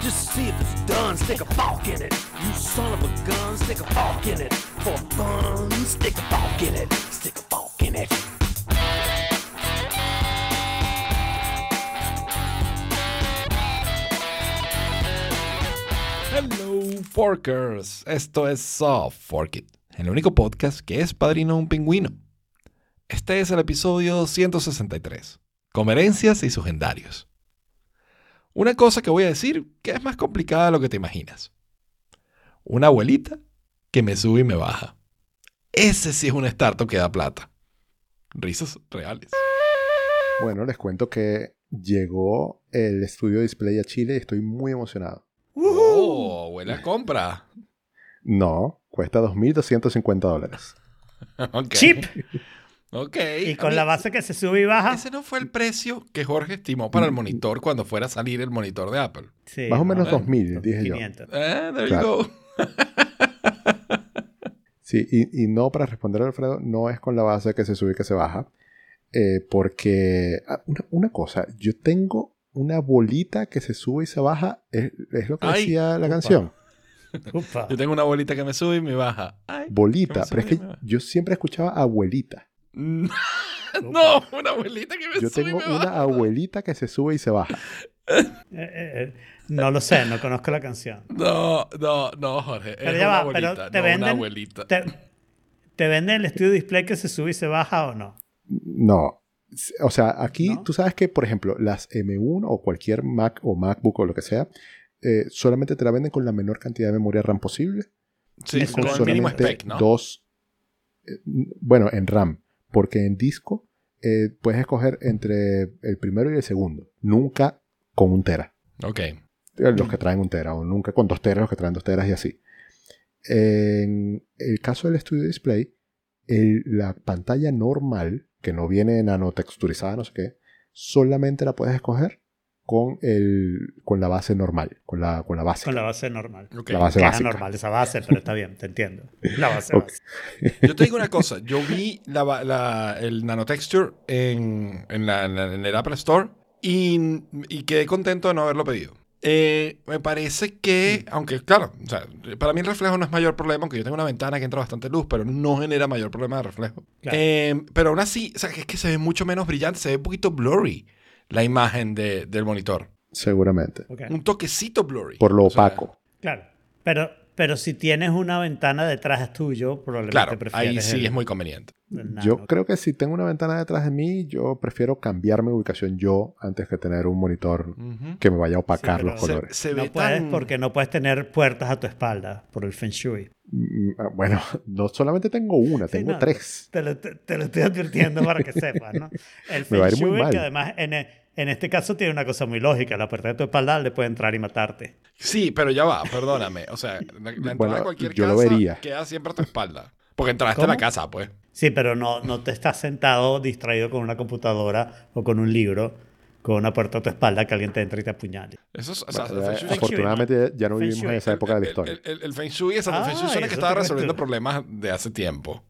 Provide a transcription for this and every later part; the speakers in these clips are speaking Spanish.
Just see if it's done, stick a in it. You son of a gun, stick a in it. For fun, stick a in it. Stick a in it. Hello, Forkers. Esto es Soft Fork It, el único podcast que es padrino un pingüino. Este es el episodio 163, Comerencias y Sugendarios. Una cosa que voy a decir que es más complicada de lo que te imaginas. Una abuelita que me sube y me baja. Ese sí es un startup que da plata. Risas reales. Bueno, les cuento que llegó el estudio Display a Chile y estoy muy emocionado. ¡Oh! Buena compra. No, cuesta 2.250 dólares. Ok. Chip. Ok. Y con mí- la base que se sube y baja. Ese no fue el precio que Jorge estimó para el monitor cuando fuera a salir el monitor de Apple. Sí, Más o menos ¿no? 2.000, dije yo. 500. Eh, there Claro. you go. Sí, y, y no, para responder a Alfredo, no es con la base que se sube y que se baja. eh, porque, ah, una, una cosa, yo tengo una bolita que se sube y se baja, es, es lo que Ay, decía la upa. canción. Upa. Yo tengo una abuelita que me sube y me baja. Ay. Bolita, ¿Cómo se pero es que yo siempre escuchaba abuelita. no, una abuelita que me Yo sube tengo y me una baja. abuelita que se sube y se baja. Eh, eh, eh, no lo sé, no conozco la canción. No, no, no, Jorge. Pero es ya una va, pero abuelita, te no venden- una abuelita. ¿Te, te venden el estudio display que se sube y se baja o no? No. O sea, aquí ¿No? tú sabes que, por ejemplo, las M1 o cualquier Mac o MacBook o lo que sea, eh, solamente te la venden con la menor cantidad de memoria RAM posible. Sí, con es el mínimo solamente spec, ¿no? dos. eh, bueno, en RAM. Porque en disco eh, puedes escoger entre el primero y el segundo. Nunca con un tera. Ok. Eh, Los que traen un tera. O nunca con dos teras, los que traen dos teras y así. En el caso del Studio Display, el- la pantalla normal, que no viene nanotexturizada, no sé qué, solamente la puedes escoger con, el, con la base normal, con la, con la base. Con la base normal. ok. La base básica. normal esa base, pero está bien, te entiendo. La base Ok. base. Yo te digo una cosa. Yo vi la, la- el nanotexture en, en, la- en la- en el Apple Store y, y quedé contento de no haberlo pedido. Eh, me parece que, aunque claro, o sea, para mí el reflejo no es mayor problema, aunque yo tengo una ventana que entra bastante luz, pero no genera mayor problema de reflejo. Claro. Eh, pero aún así, o sea, es que se ve mucho menos brillante, se ve un poquito blurry la imagen de- del monitor. Seguramente. Ok. Un toquecito blurry. Por lo O sea, opaco. Claro. Pero, pero si tienes una ventana detrás tuyo, probablemente Claro, prefieres ahí sí el- es muy conveniente. el nano. Yo creo que si tengo una ventana detrás de mí, yo prefiero cambiar mi ubicación yo antes que tener un monitor Ujú. que me vaya a opacar Sí, los se- colores. Se ve No puedes tan- porque no puedes tener puertas a tu espalda por el Feng Shui. Mm, ah, Bueno, no solamente tengo una, Sí, tengo no, tres. Te lo, te, te lo estoy advirtiendo para que sepas, ¿no? El Me va a Feng ir muy Shui, mal. que además en, e- en este caso tiene una cosa muy lógica. La puerta de tu espalda le puede entrar y matarte. Sí, pero ya va, perdóname. O sea, la, la entrada Bueno, a cualquier yo lo casa vería. queda siempre a tu espalda. Porque entraste a la ¿Cómo? casa, pues. Sí, pero no, no te estás sentado distraído con una computadora o con un libro, con una puerta a tu espalda que alguien te entre y te apuñale. Eso es, o sea, Bueno, ya- afortunadamente ya no Feng vivimos en Shui. esa época de la historia. El, el- el Feng Shui, exacto, el Feng Shui Ah, suena que estaba resolviendo problemas de hace tiempo.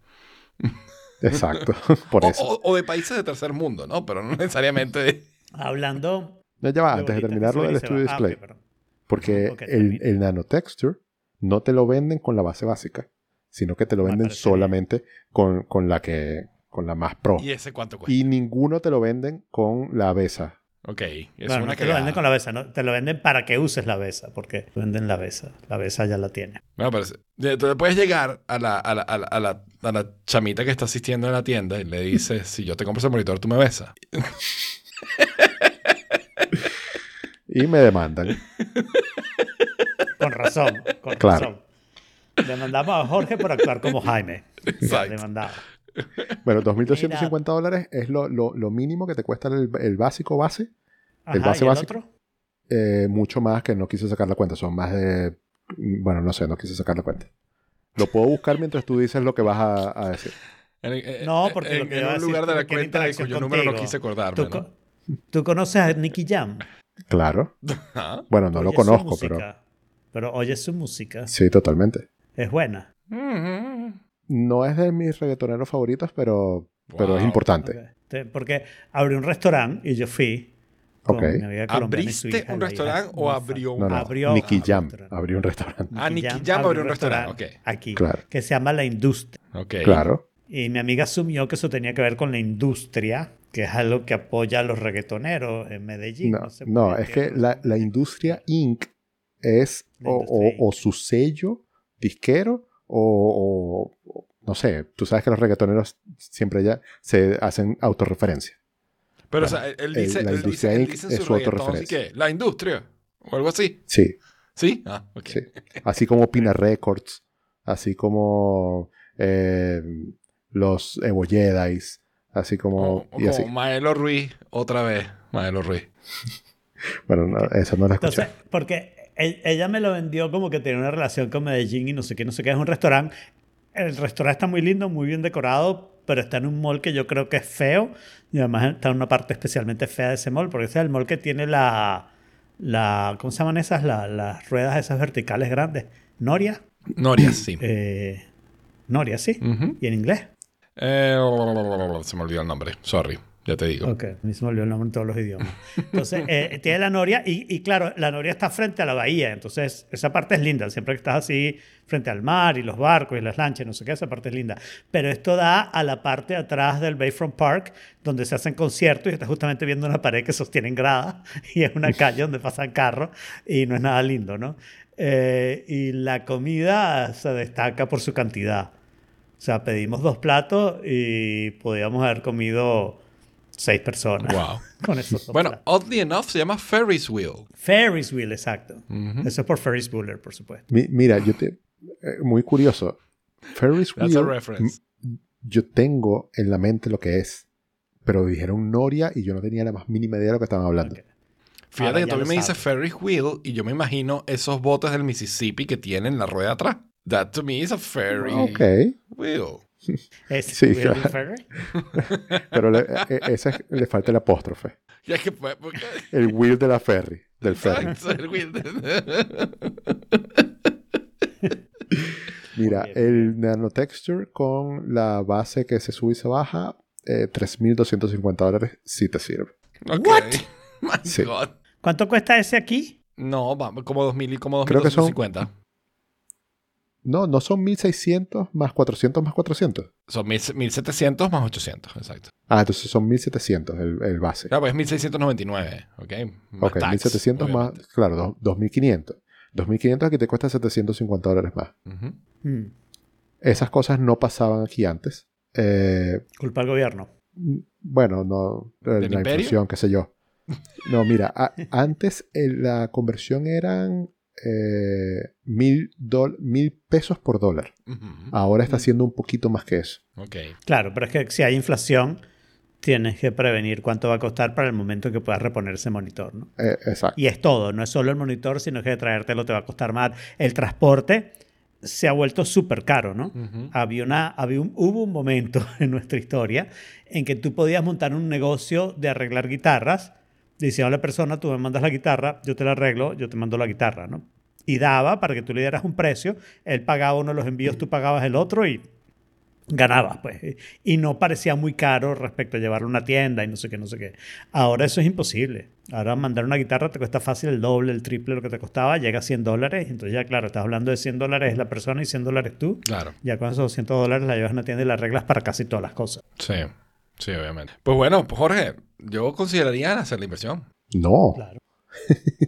Exacto, por O, eso. o- o de países de tercer mundo, ¿no? Pero no necesariamente de... Hablando. No, ya va, antes de bolitas que terminar lo suben del Studio. Ah, Display. Porque Ok, el, el nanotexture no te lo venden con la base básica, sino que te lo Me venden parece solamente con, con la que con la más pro. ¿Y ese cuánto cuesta? Y ninguno te lo venden con la besa. Ok, es Bueno, una no te lo venden con la besa, ¿no? te lo venden para que uses la besa, porque venden la besa. La besa ya la tiene. Bueno, tú le puedes llegar a la, a, la, a, la, a, la, a la chamita que está asistiendo en la tienda y le dices, si yo te compro ese monitor, tú me besas. Y me demandan. Con razón, con Claro. razón. Demandamos a Jorge por actuar como Jaime. Exacto. Demandado. Bueno, 2.250 dólares es lo, lo- lo mínimo que te cuesta el, el básico base. El base ¿y el básico. otro? Eh, mucho más que no quise sacar la cuenta. Son más de... Bueno, no sé, no quise sacar la cuenta. Lo puedo buscar mientras tú dices lo que vas a, a decir. En, en- No, porque en, lo que en un decir lugar de la cuenta de cuyo número no quise acordarme, ¿Tú, ¿no? Tú conoces a Nicky Jam? Claro. Bueno, no lo conozco, pero... pero oyes su música. Sí, totalmente. Es buena. No es de mis reggaetoneros favoritos, pero, pero es importante. Ok. Te- Porque abrió un restaurante y yo fui con Ok. mi amiga colombiana y su ¿Abriste un restaurante o abrió un No, no. Abrió- Nicky Jam abrió un restaurante. Ah, Nicky Jam abrió un restaurante, Aquí, Claro. que se llama La Industria. Ok. Claro. Y mi amiga asumió que eso tenía que ver con la industria, que es algo que apoya a los reggaetoneros en Medellín. No, sé es que la, la industria Inc. es o, industria o- o su sello disquero o, no sé, tú sabes que los reggaetoneros siempre ya se hacen autorreferencia. Pero, o sea, él el- dice, la él industria dice, él Inc. dice es su así autorreferencia. que, la industria, o algo así. Sí, ¿Sí? Ah, ok. sí. Así como Pina Records, así como eh, los Evo Jedis, así como... O, o y así. Maelo Ruiz, otra vez, Maelo Ruiz. Bueno, no, eso no lo escuché. Entonces, porque ella me lo vendió como que tiene una relación con Medellín y no sé qué, no sé qué, es un restaurante. El restaurante está muy lindo, muy bien decorado, pero está en un mall que yo creo que es feo y además está en una parte especialmente fea de ese mall, porque ese es el mall que tiene la, la ¿cómo se llaman esas? La- las ruedas esas verticales grandes. Noria. Noria, sí. Eh, Noria, sí. ¿Y en inglés? Eh, se me olvidó el nombre, sorry, ya te digo. Ok, a mí se me olvidó el nombre en todos los idiomas. Entonces, eh, tiene la noria y, y claro, la noria está frente a la bahía, entonces esa parte es linda, siempre que estás así frente al mar y los barcos y las lanchas, no sé qué, esa parte es linda. Pero esto da a la parte de atrás del Bayfront Park, donde se hacen conciertos y estás justamente viendo una pared que sostienen gradas y es una calle donde pasan carros y no es nada lindo, ¿no? Eh, y la comida se destaca por su cantidad. O sea, pedimos dos platos y podíamos haber comido seis personas. Wow. Con esos dos Bueno, platos. oddly enough, se llama Ferris Wheel. Ferris wheel, exacto. Eso es por Ferris Bueller, por supuesto. Mi- mira, yo te... eh, muy curioso. Ferris That's a Wheel, reference. yo tengo en la mente lo que es, pero dijeron Noria y yo no tenía la más mínima idea de lo que estaban hablando. Fíjate Ahora que tú me dices. Ferris Wheel y yo me imagino esos botes del Mississippi que tienen la rueda atrás. That to me is a ferry Ok, wheel. Es Sí, claro. Ferry. pero le, eh, ese es- le falta el apóstrofe. Y es que porque... El wheel de la ferry, del ferry. Exacto, el wheel de- Mira, el nanotexture con la base que se sube y se baja, eh, 3.250 dólares si te sirve. Ok. What? My Sí. God. ¿Cuánto cuesta ese aquí? No, vamos, como 2000 y como Creo que son- 2250. No, no son 1.600 más 400 más 400. Son 1000 1700 más 800, exacto. Ah, entonces son 1.700 el, el base. Claro, pues es 1699, ¿ok? Más ok, tax, 1.700 más, obviamente. claro, dos- 2.500. 2.500 aquí te cuesta 750 dólares más. Ujú. Hmm, Esas cosas no pasaban aquí antes. Eh, Culpa al gobierno. bueno, no, eh, ¿Del la imperio? inflación, qué sé yo. No, mira, a- antes eh, la conversión eran eh, mil, dol- mil pesos por dólar. Ujú. Ahora está Mm. siendo un poquito más que eso. Ok. Claro, pero es que si hay inflación, tienes que prevenir cuánto va a costar para el momento que puedas reponer ese monitor, ¿no? Eh, exacto. Y es todo, no es solo el monitor, sino que traértelo te va a costar más. El transporte se ha vuelto súper caro, ¿no? Ujú. Había una, había un- hubo un momento en nuestra historia en que tú podías montar un negocio de arreglar guitarras, diciendo a la persona, tú me mandas la guitarra, yo te la arreglo, yo te mando la guitarra, ¿no? Y daba para que tú le dieras un precio, él pagaba uno de los envíos, tú pagabas el otro y ganabas, pues. Y no parecía muy caro respecto a llevarlo a una tienda y no sé qué, no sé qué. Ahora eso es imposible. Ahora mandar una guitarra te cuesta fácil el doble, el triple de lo que te costaba, llega a 100 dólares. Entonces ya, claro, estás hablando de 100 dólares la persona y 100 dólares tú. Claro. Ya con esos 200 dólares la llevas a una tienda y la arreglas para casi todas las cosas. Sí. Sí, obviamente. Pues bueno, Jorge, yo consideraría hacer la inversión. No, Claro.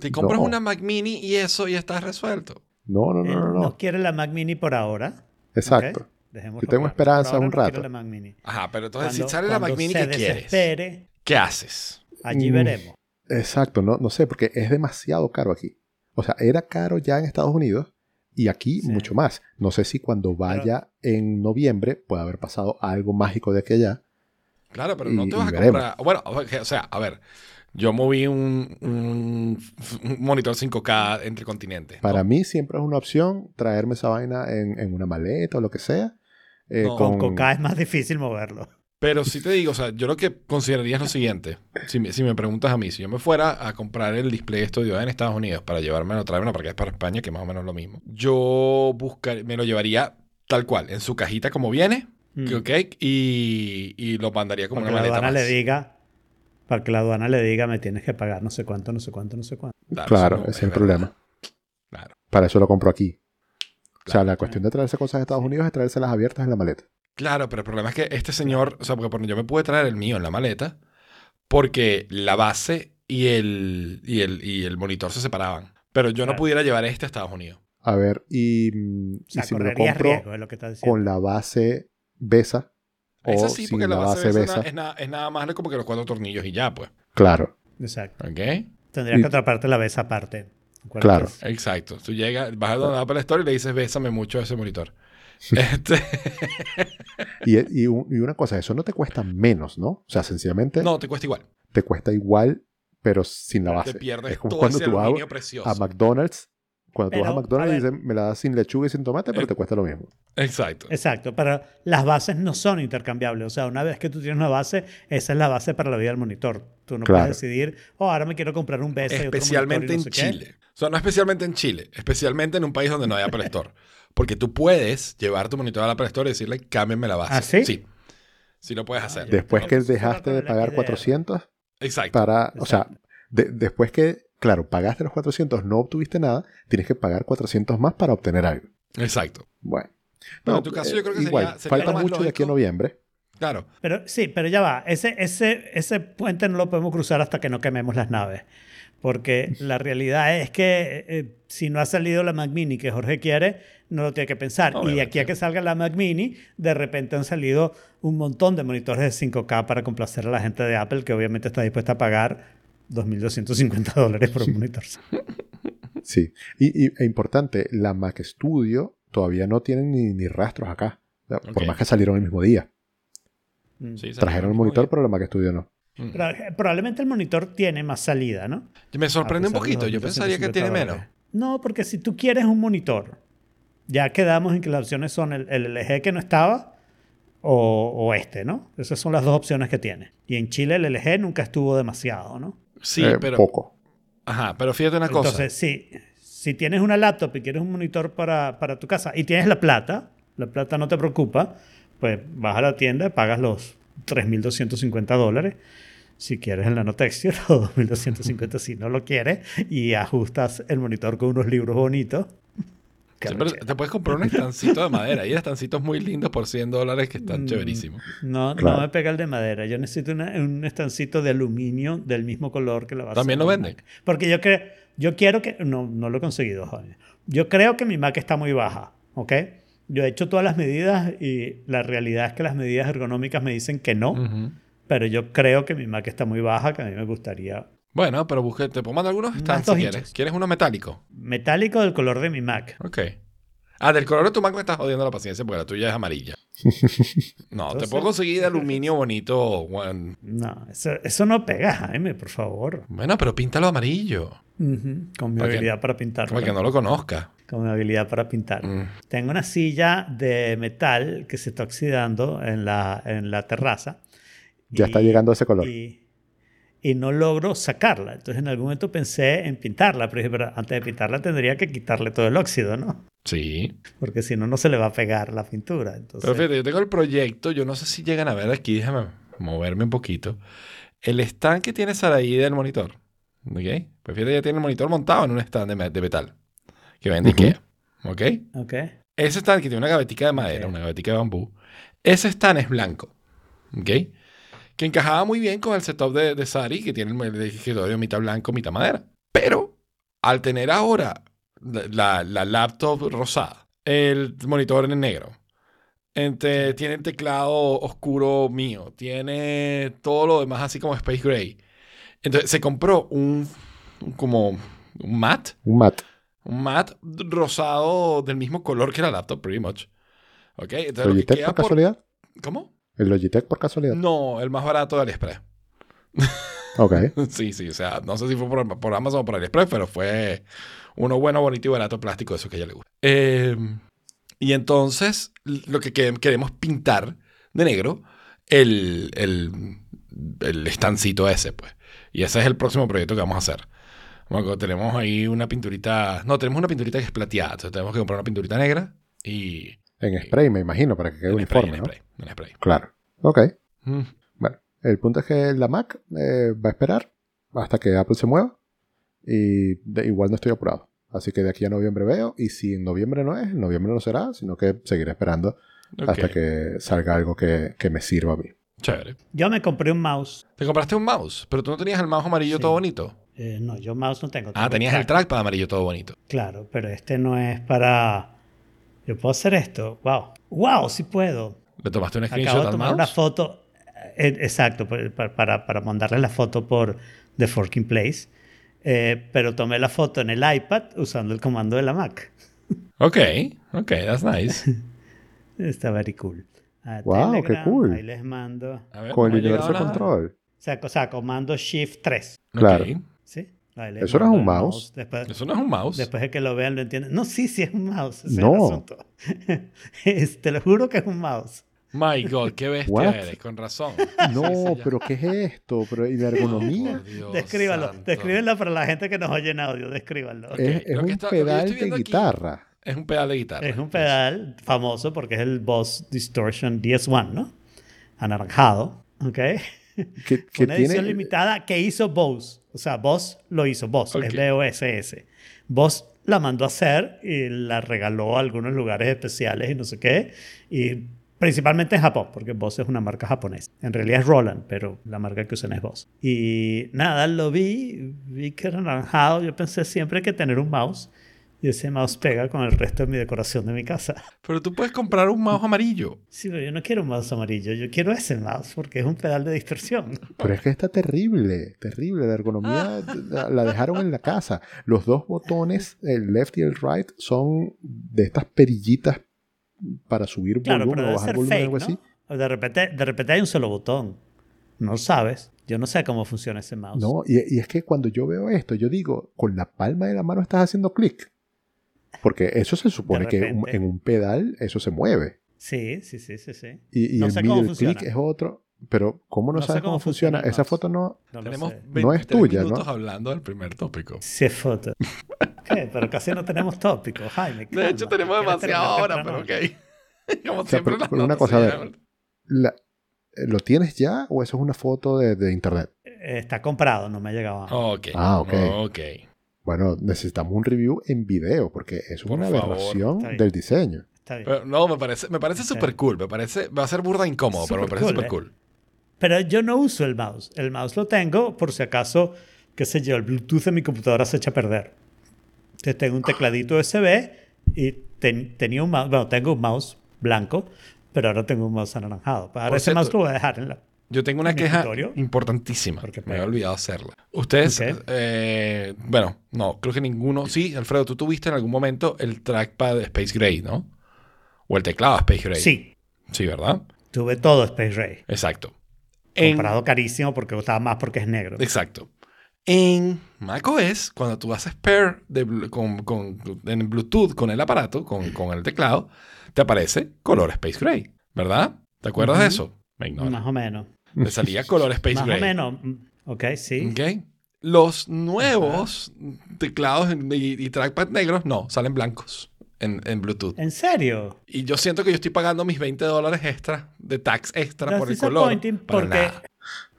Si compras No. una Mac Mini y eso ya está resuelto. no, no, no, no. no no. quiere la Mac Mini por ahora. Exacto. ¿ok? Dejémoslo Yo tengo claro. esperanza un rato. la Mac Mini. Ajá, pero entonces Cuando- si sale la Mac Mini, ¿qué quieres? ¿Qué haces? allí Mm. veremos. Exacto, no, no sé, porque es demasiado caro aquí. O sea, era caro ya en Estados Unidos y aquí Sí. mucho más. No sé si cuando vaya en noviembre puede haber pasado algo mágico de aquí allá. Claro, pero no te vas a veremos. comprar. Bueno, o sea, a ver. Yo moví un, un, un monitor 5K entre continentes. Para ¿no? mí siempre es una opción traerme esa vaina en, en una maleta o lo que sea. eh, No. Con Coca es más difícil moverlo. Pero sí te digo, o sea, yo lo que consideraría es lo siguiente. Si me, si me preguntas a mí, si yo me fuera a comprar el display estudio en Estados Unidos para llevármelo, traérmelo para que es para España, que más o menos es lo mismo, yo buscar, me lo llevaría tal cual, en su cajita como viene, Mm. ¿ok? Y, y lo mandaría como Para que una la maleta aduana más. le diga, para que la aduana le diga me tienes que pagar no sé cuánto, no sé cuánto, no sé cuánto. Claro, no ese es el verdad. problema. Claro. Para eso lo compro aquí. O sea, la cuestión de traerse cosas de Estados Unidos es traérselas abiertas en la maleta. Claro, pero el problema es que este señor, o sea, porque por- yo me pude traer el mío en la maleta porque la base y el, y el, y el monitor se separaban. Pero yo no pudiera llevar este a Estados Unidos. A ver, y, mm, O sea, y si me lo compro riesgo, lo que con la base BESA o Esa sí, porque la la base, BESA, es, nada, es nada más como que los cuatro tornillos y ya, pues. claro. Exacto. ¿Ok? Tendrías Y- que atraparte la vez aparte. ¿Cuál Claro. es? Exacto. Tú llegas, vas a donde Apple Store y le dices, bésame mucho ese monitor. Este, Y, y un- y una cosa, eso no te cuesta menos, ¿no? O sea, sencillamente no, te cuesta igual. te cuesta igual, pero sin la base. Te pierdes es como todo cuando ese tú vas a McDonald's. Cuando tú vas a Pero, McDonald's a y ver. dices, me la das sin lechuga y sin tomate, pero Eh. te cuesta lo mismo. Exacto. Exacto, pero las bases no son intercambiables. O sea, una vez que tú tienes una base, esa es la base para la vida del monitor. Tú no Claro. puedes decidir, oh, ahora me quiero comprar un BS. y otro Especialmente monitor y en no sé qué". Chile. O sea, no especialmente en Chile, especialmente en un país donde no hay Apple Store. Porque tú puedes llevar tu monitor al Apple Store y decirle, cámbienme la base. ¿Ah, sí? Sí. Sí lo puedes hacer. Después que dejaste de pagar XDR. 400 Exacto. para, o sea, de- después que, claro, pagaste los 400, no obtuviste nada, tienes que pagar 400 más para obtener algo. Exacto. Bueno. Pero en tu caso yo creo que igual, sería- sería falta mucho de aquí a lógico. noviembre. Claro. Pero sí, pero ya va. Ese, ese, ese puente no lo podemos cruzar hasta que no quememos las naves. Porque la realidad es que eh, si no ha salido la Mac Mini que Jorge quiere, no lo tiene que pensar. Y de Obviamente. aquí a que salga la Mac Mini, de repente han salido un montón de monitores de 5K para complacer a la gente de Apple, que obviamente está dispuesta a pagar 2.250 dólares por un monitor. Sí. Y, y- e importante, la Mac Studio todavía no tiene ni, ni rastros acá. Por más que salieron el mismo día. Mm. Sí, Trajeron el monitor, día. pero la Mac Studio no. Mm. Pero, eh, probablemente el monitor tiene más salida, ¿no? Me sorprende un poquito. Yo pensaría que 250 tiene dólares. menos. No, porque si tú quieres un monitor, ya quedamos en que las opciones son el, el LG que no estaba o, o este, ¿no? Esas son las dos opciones que tiene. Y en Chile el LG nunca estuvo demasiado, ¿no? Sí, Eh, pero. Poco. Ajá, pero fíjate una cosa. Entonces, sí, si tienes una laptop y quieres un monitor para, para tu casa y tienes la plata, la plata no te preocupa, pues vas a la tienda y pagas los 3.250 dólares. Si quieres el nanotexture, o 2.250 si no lo quieres, y ajustas el monitor con unos libros bonitos. Qué Sí, pero te puedes comprar un estancito de madera. Hay estancitos muy lindos por 100 dólares que están Mm. chéverísimos. No, Claro. no me pega el de madera. Yo necesito una- un estancito de aluminio del mismo color que la base. ¿También lo venden? Mac. Porque yo, creo yo quiero que... No, no lo he conseguido, joder. Yo creo que mi Mac está muy baja, ¿ok? Yo he hecho todas las medidas y la realidad es que las medidas ergonómicas me dicen que no, Ujú. pero yo creo que mi Mac está muy baja, que a mí me gustaría Bueno, pero busque, te puedo mandar algunos stands si hinchas. quieres. ¿Quieres uno metálico? metálico del color de mi Mac. Ok. Ah, del color de tu Mac me estás jodiendo la paciencia porque la tuya es amarilla. No, te puedo conseguir de aluminio bonito. Juan. No, eso, eso no pega, Jaime, por favor. Bueno, pero píntalo amarillo. Con mi Para que- habilidad para pintar. Para que no lo conozca. Con mi habilidad para pintar. Mm. Tengo una silla de metal que se está oxidando en la, en la terraza. Ya está llegando a ese color. Y, y no logro sacarla. Entonces en algún momento pensé en pintarla, pero dije, pero antes de pintarla tendría que quitarle todo el óxido, ¿no? Sí. Porque si no, no se le va a pegar la pintura. Entonces, Pero fíjate, yo tengo el proyecto. Yo no sé si llegan a ver aquí. Déjame moverme un poquito. El stand que tiene Saraí del monitor. ¿Ok? Pues fíjate, ya tiene el monitor montado en un stand de, me- de metal. Que vende. Ikea. ¿Ok? ok. Ese stand que tiene una gavetica de madera, una gavetica de bambú, ese stand es blanco. ¿Ok? Que encajaba muy bien con el setup de, de Sari, que tiene el, escritorio mitad blanco, mitad madera. Pero al tener ahora la, la- la laptop rosada, el monitor en negro, tiene el teclado oscuro mío, tiene todo lo demás así como Space Gray. Entonces se compró un, un como un mat Un mat. un mat rosado del mismo color que la laptop, pretty much. ¿Ok? Entonces, lo que ¿Logitech queda por por- casualidad? ¿Cómo? ¿El Logitech por casualidad? No, el más barato de AliExpress. Ok. sí, sí, o sea, no sé si fue por, por Amazon o por AliExpress, pero fue uno bueno, bonito y barato plástico, eso que a ella le gusta. Eh, y entonces, lo que que- queremos pintar de negro, el, el, el estancito ese, pues. Y ese es el próximo proyecto que vamos a hacer. Bueno, tenemos ahí una pinturita, no, tenemos una pinturita que es plateada, entonces tenemos que comprar una pinturita negra y... En spray, me imagino, para que quede en spray, uniforme, en ¿no? spray, en spray. Claro. Ok. Mm. Bueno, El punto es que la Mac eh, va a esperar hasta que Apple se mueva y de- igual no estoy apurado. Así que de aquí a noviembre veo y si en noviembre no es, en noviembre no será, sino que seguiré esperando hasta que salga algo que, que me sirva a mí. Chévere. Yo me compré un mouse. Te compraste un mouse, pero tú no tenías el mouse amarillo Sí. todo bonito. Eh, no, yo mouse no tengo. Ah, tenías el track. trackpad amarillo todo bonito. Claro, pero este no es para... Yo puedo hacer esto. Wow. Wow, sí puedo. ¿Le tomaste un Acabo screenshot de al tomar una foto. eh, exacto, para, para- mandarle la foto por The Forking Place. Eh, pero tomé la foto en el iPad usando el comando de la Mac. Ok, ok, that's nice. Está very cool. A Wow, qué cool. Ahí les mando. Ver, Con el universo control. O sea, o sea, comando Shift 3. Ok. Claro. ¿Sí? ¿Eso no es un mouse? Después, Eso no es un mouse. después de que lo vean, lo entienden. No, sí, sí es un mouse. ese No. Es- te lo juro que es un mouse. My God, qué bestia What? eres, con razón. No, Sí, sí, ya. pero ¿qué es esto? Pero, ¿Y la ergonomía? Por Dios Descríbanlo. santo. Descríbanlo para la gente que nos oye en audio. Descríbanlo. Es, un está- pedal de aquí- guitarra. Es un pedal de guitarra. Es un pedal famoso porque es el Boss Distortion DS1, ¿no? Anaranjado. ¿Ok? Que, que una edición tiene, limitada que hizo Bose. O sea, Boss lo hizo. Boss. Ok. Es B-O-S-S. Boss la mandó a hacer y la regaló a algunos lugares especiales y no sé qué. Y principalmente en Japón, porque Boss es una marca japonesa. En realidad es Roland, pero la marca que usan es Boss. Y nada, lo vi, vi que era anaranjado. Yo pensé siempre que tener un mouse y ese mouse pega con el resto de mi decoración de mi casa. Pero tú puedes comprar un mouse amarillo. Sí, pero yo no quiero un mouse amarillo, yo quiero ese mouse porque es un pedal de distorsión. Pero es que está terrible, terrible. La ergonomía la, dejaron en la casa. Los dos botones, el left y el right, son de estas perillitas para subir Claro, volumen o bajar volumen o fake, algo ¿no? así. De repente, de repente hay un solo botón. No lo sabes. Yo no sé cómo funciona ese mouse. No, y, y es que cuando yo veo esto, yo digo, con la palma de la mano estás haciendo clic. Porque eso se supone que en un pedal eso se mueve. Sí, sí, sí, sí, sí. Y, y No el middle funciona. click es otro. Pero, ¿cómo no, No sabes cómo cómo funciona? Esa foto no. No lo Tenemos sé. 23 No es tuya, minutos ¿no? hablando del primer tópico. Sí, es foto. ¿Qué? Pero casi no tenemos tópicos, Jaime. De hecho, tenemos ¿Quieres demasiado terminar ahora, pero ok. Como O sea, siempre, pero- las pero una notas cosa, se a ver. llevan. La- ¿Lo tienes ya o eso es una foto de, de internet? Eh, Está comprado, no me ha llegado. Ah, ok. Ok. Bueno, necesitamos un review en video porque es Por una favor. del diseño. Está bien. Pero, no, me parece, me parece súper cool. Me parece, va a ser burda incómodo, pero me parece cool, súper ¿eh? cool. Pero yo no uso el mouse. El mouse lo tengo por si acaso, qué sé yo, el Bluetooth de mi computadora se echa a perder. Entonces tengo un tecladito USB y ten- tenía un mouse, bueno, tengo un mouse blanco, pero ahora tengo un mouse anaranjado. Ahora Por ese cierto, mouse lo voy a dejar en la... Yo tengo una ¿En mi queja escritorio? importantísima. Porque Me había olvidado hacerla. Ustedes, eh, bueno, no, creo que ninguno. Sí, Alfredo, tú tuviste en algún momento el trackpad Space Gray, ¿no? O el teclado Space Gray. Sí, Sí, ¿verdad? tuve todo Space Ray. Exacto. En- Comprado carísimo porque costaba más porque es negro. Exacto. En macOS, cuando tú haces pair de con, con- en Bluetooth con el aparato, con, con el teclado, te aparece color Space Gray, ¿verdad? ¿Te acuerdas de eso? Me ignora. Más o menos. Te salía color Space Más Gray. o menos. Ok, sí. ¿Ok? Los nuevos teclados y, y trackpad negros, no, salen blancos en, en Bluetooth. ¿En serio? Y yo siento que yo estoy pagando mis 20 dólares extra de tax extra That's por el color. porque... nada.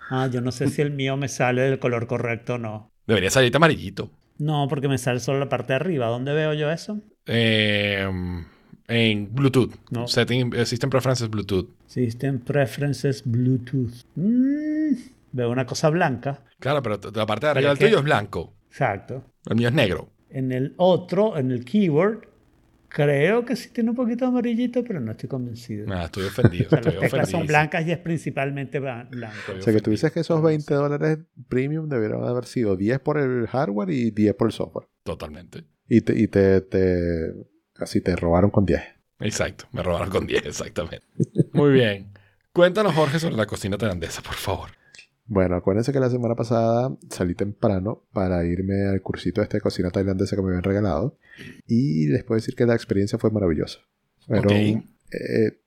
Ah, yo no sé si el mío me sale del color correcto o no. Debería salirte amarillito. No, porque me sale solo la parte de arriba. ¿Dónde veo yo eso? Eh, en Bluetooth. No. Setting, System Preferences Bluetooth. System Preferences Bluetooth. Mm, veo una cosa blanca. Claro, pero la parte de arriba del tuyo es blanco. Exacto. El mío es negro. En el otro, en el keyword, creo que sí tiene un poquito de amarillito, pero no estoy convencido. Nada, estoy ofendido. o sea, estoy las teclas son blancas y es principalmente blan- blanco. Estoy O sea, que tú dices que esos 20 dólares premium debieron haber sido 10 por el hardware y 10 por el software. Totalmente. Y te, y te, te así te robaron con 10. Exacto. Me robaron con 10, exactamente. Muy bien. Cuéntanos, Jorge, sobre la cocina tailandesa, por favor. Bueno, acuérdense que la semana pasada salí temprano para irme al cursito este de cocina tailandesa que me habían regalado. Y les puedo decir que la experiencia fue maravillosa. Fueron eh,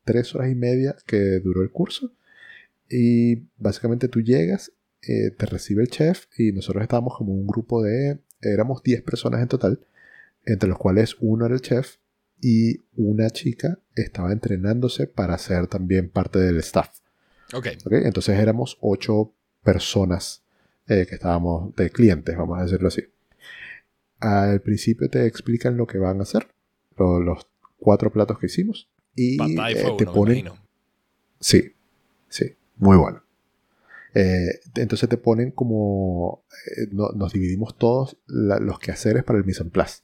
tres horas y media que duró el curso. Y básicamente tú llegas, eh, te recibe el chef y nosotros estábamos como un grupo de... Éramos 10 personas en total, entre los cuales uno era el chef y una chica estaba entrenándose para ser también parte del staff. Ok. ¿ok? Entonces éramos ocho personas eh, que estábamos de clientes, vamos a decirlo así. Al principio te explican lo que van a hacer, lo- los cuatro platos que hicimos. Y eh, te ponen. Sí, sí, muy bueno. Eh, entonces te ponen como. eh, no- nos dividimos todos la- los quehaceres para el mise en place.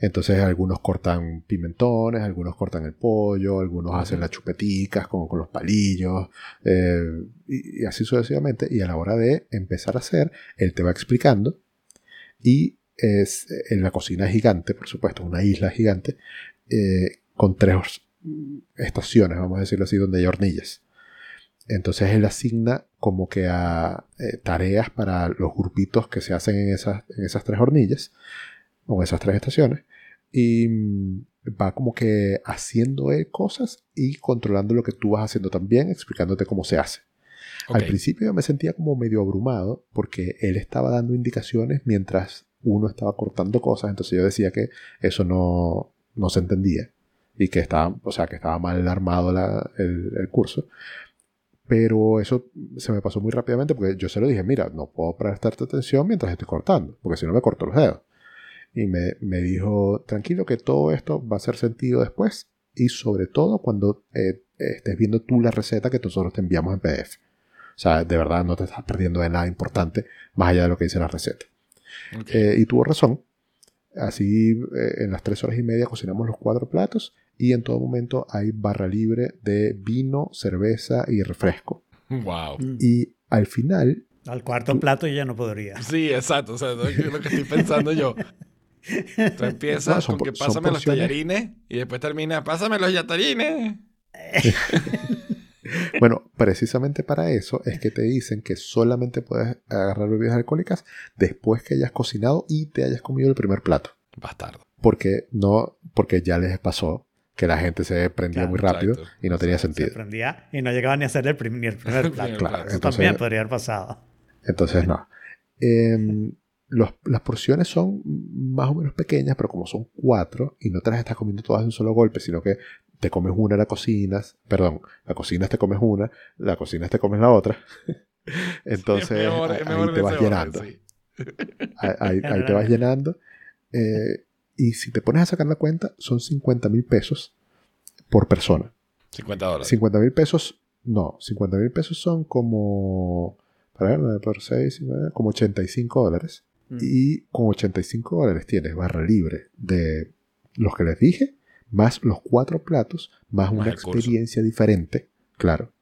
Entonces algunos cortan pimentones, algunos cortan el pollo, algunos hacen las chupeticas con, con los palillos, eh, y, y así sucesivamente. Y a la hora de empezar a hacer, él te va explicando. Y es, en la cocina es gigante, por supuesto, una isla gigante, eh, con tres estaciones, vamos a decirlo así, donde hay hornillas. Entonces él asigna como que a eh, tareas para los grupitos que se hacen en esas, en esas tres hornillas, o esas tres estaciones, y mm, va como que haciendo él cosas y controlando lo que tú vas haciendo también, explicándote cómo se hace. Ok. Al principio yo me sentía como medio abrumado porque él estaba dando indicaciones mientras uno estaba cortando cosas, entonces yo decía que eso no, no se entendía y que estaba, o sea, que estaba mal armado la- el, el curso. Pero eso se me pasó muy rápidamente porque yo se lo dije, mira, no puedo prestarte atención mientras estoy cortando, porque si no me corto los dedos. Y me, me dijo, tranquilo que todo esto va a hacer sentido después y sobre todo cuando eh, estés viendo tú la receta que nosotros te enviamos en PDF. O sea, de verdad no te estás perdiendo de nada importante más allá de lo que dice la receta. Ok. Eh, y tuvo razón. Así, eh, en las tres horas y media cocinamos los cuatro platos y en todo momento hay barra libre de vino, cerveza y refresco. Wow. Mm. Y al final, Al cuarto plato yo ya no podría. Sí, exacto. O sea, es lo que estoy pensando yo. Tú empiezas No, son con que pásame los tallarines y después termina, pásame los tallarines. bueno, precisamente para eso es que te dicen que solamente puedes agarrar bebidas alcohólicas después que hayas cocinado y te hayas comido el primer plato. Bastardo. Porque no, porque ya les pasó que la gente se prendía Claro, muy rápido exacto. y no tenía Se sentido. prendía y no llegaba ni a hacer el, prim- ni el primer plato. primer Claro. Eso entonces- también podría haber pasado. Entonces, no. Em, los- las porciones son más o menos pequeñas, pero como son cuatro y no te las estás comiendo todas de un solo golpe, sino que te comes una, la cocinas, perdón, la cocinas, te comes una, la cocinas, te comes la otra. Entonces, Es mejor- ahí, es mejor ahí en te vas llenando. sí. Ahí, ahí- ahí te vas llenando. Eh, y si te pones a sacar la cuenta, son 50 mil pesos por persona. 50 dólares. 50 mil pesos, no, 50 mil pesos son como, para ver, 9 por 6, como 85 dólares. Mm. Y con 85 dólares tienes barra libre de los que les dije, más los cuatro platos, más, Más una curso. experiencia diferente, claro,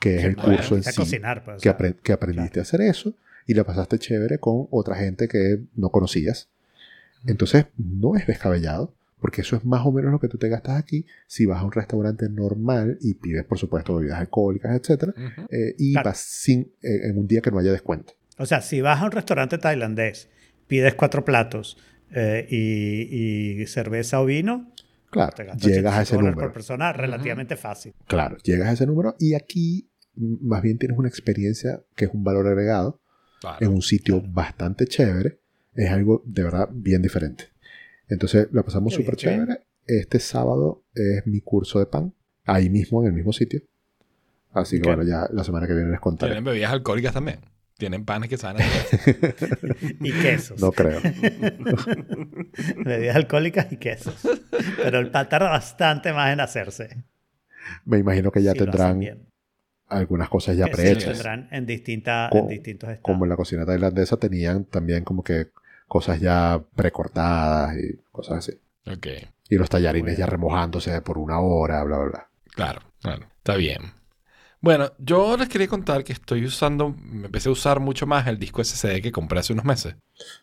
que es Que el curso en sí, cocinar, pues, que, que aprendiste a hacer eso y la pasaste chévere con otra gente que no conocías. Entonces, no es descabellado, porque eso es más o menos lo que tú te gastas aquí si vas a un restaurante normal y pides, por supuesto, bebidas alcohólicas, etc. Ujú. y Claro. vas sin, eh, en un día que no haya descuento. O sea, si vas a un restaurante tailandés, pides cuatro platos eh, y, y cerveza o vino, Claro, te gastas llegas a 85 ese número. por persona relativamente fácil. Claro, llegas a ese número y aquí más bien tienes una experiencia que es un valor agregado Claro. en un sitio bastante chévere. Es algo de verdad bien diferente. Entonces la pasamos Qué súper qué chévere. Este sábado es mi curso de pan, ahí mismo, en el mismo sitio. Así que Ok. bueno, ya la semana que viene les contaré. Tienen bebidas alcohólicas también. Tienen panes que saben. Y quesos. No creo. Bebidas alcohólicas y quesos. Pero el pan tarda bastante más en hacerse. Me imagino que ya si tendrán algunas cosas ya Que sí, prehechas. tendrán en, distinta, Co- en distintos estados. Como en la cocina tailandesa tenían también como que cosas ya precortadas y cosas así. ok. Y los tallarines ya remojándose por una hora, bla, bla, bla. Claro, claro. Está bien. Bueno, yo les quería contar que estoy usando, me empecé a usar mucho más el disco SSD que compré hace unos meses.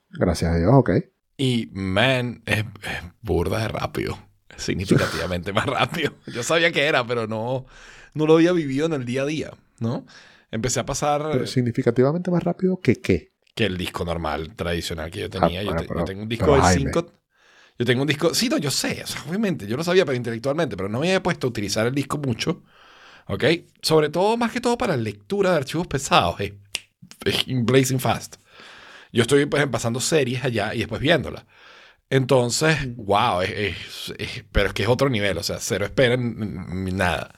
Gracias a Dios, ok. Y, man, es, es burda de rápido. Significativamente más rápido. Yo sabía que era, pero no, no lo había vivido en el día a día, ¿no? Empecé a pasar Pero significativamente más rápido que qué. que el disco normal, tradicional que yo tenía. Ah, yo, bueno, te- yo tengo un disco de Jaime. 5. Yo tengo un disco. Sí, no, yo sé. o sea, obviamente, yo lo sabía, pero intelectualmente. Pero no me había puesto a utilizar el disco mucho. ¿Ok? Sobre todo, más que todo para lectura de archivos pesados. Es, es blazing fast. Yo estoy pues, pasando series allá y después viéndolas. Entonces, wow, es, es- es- pero es que es otro nivel. O sea, cero esperen mm, nada.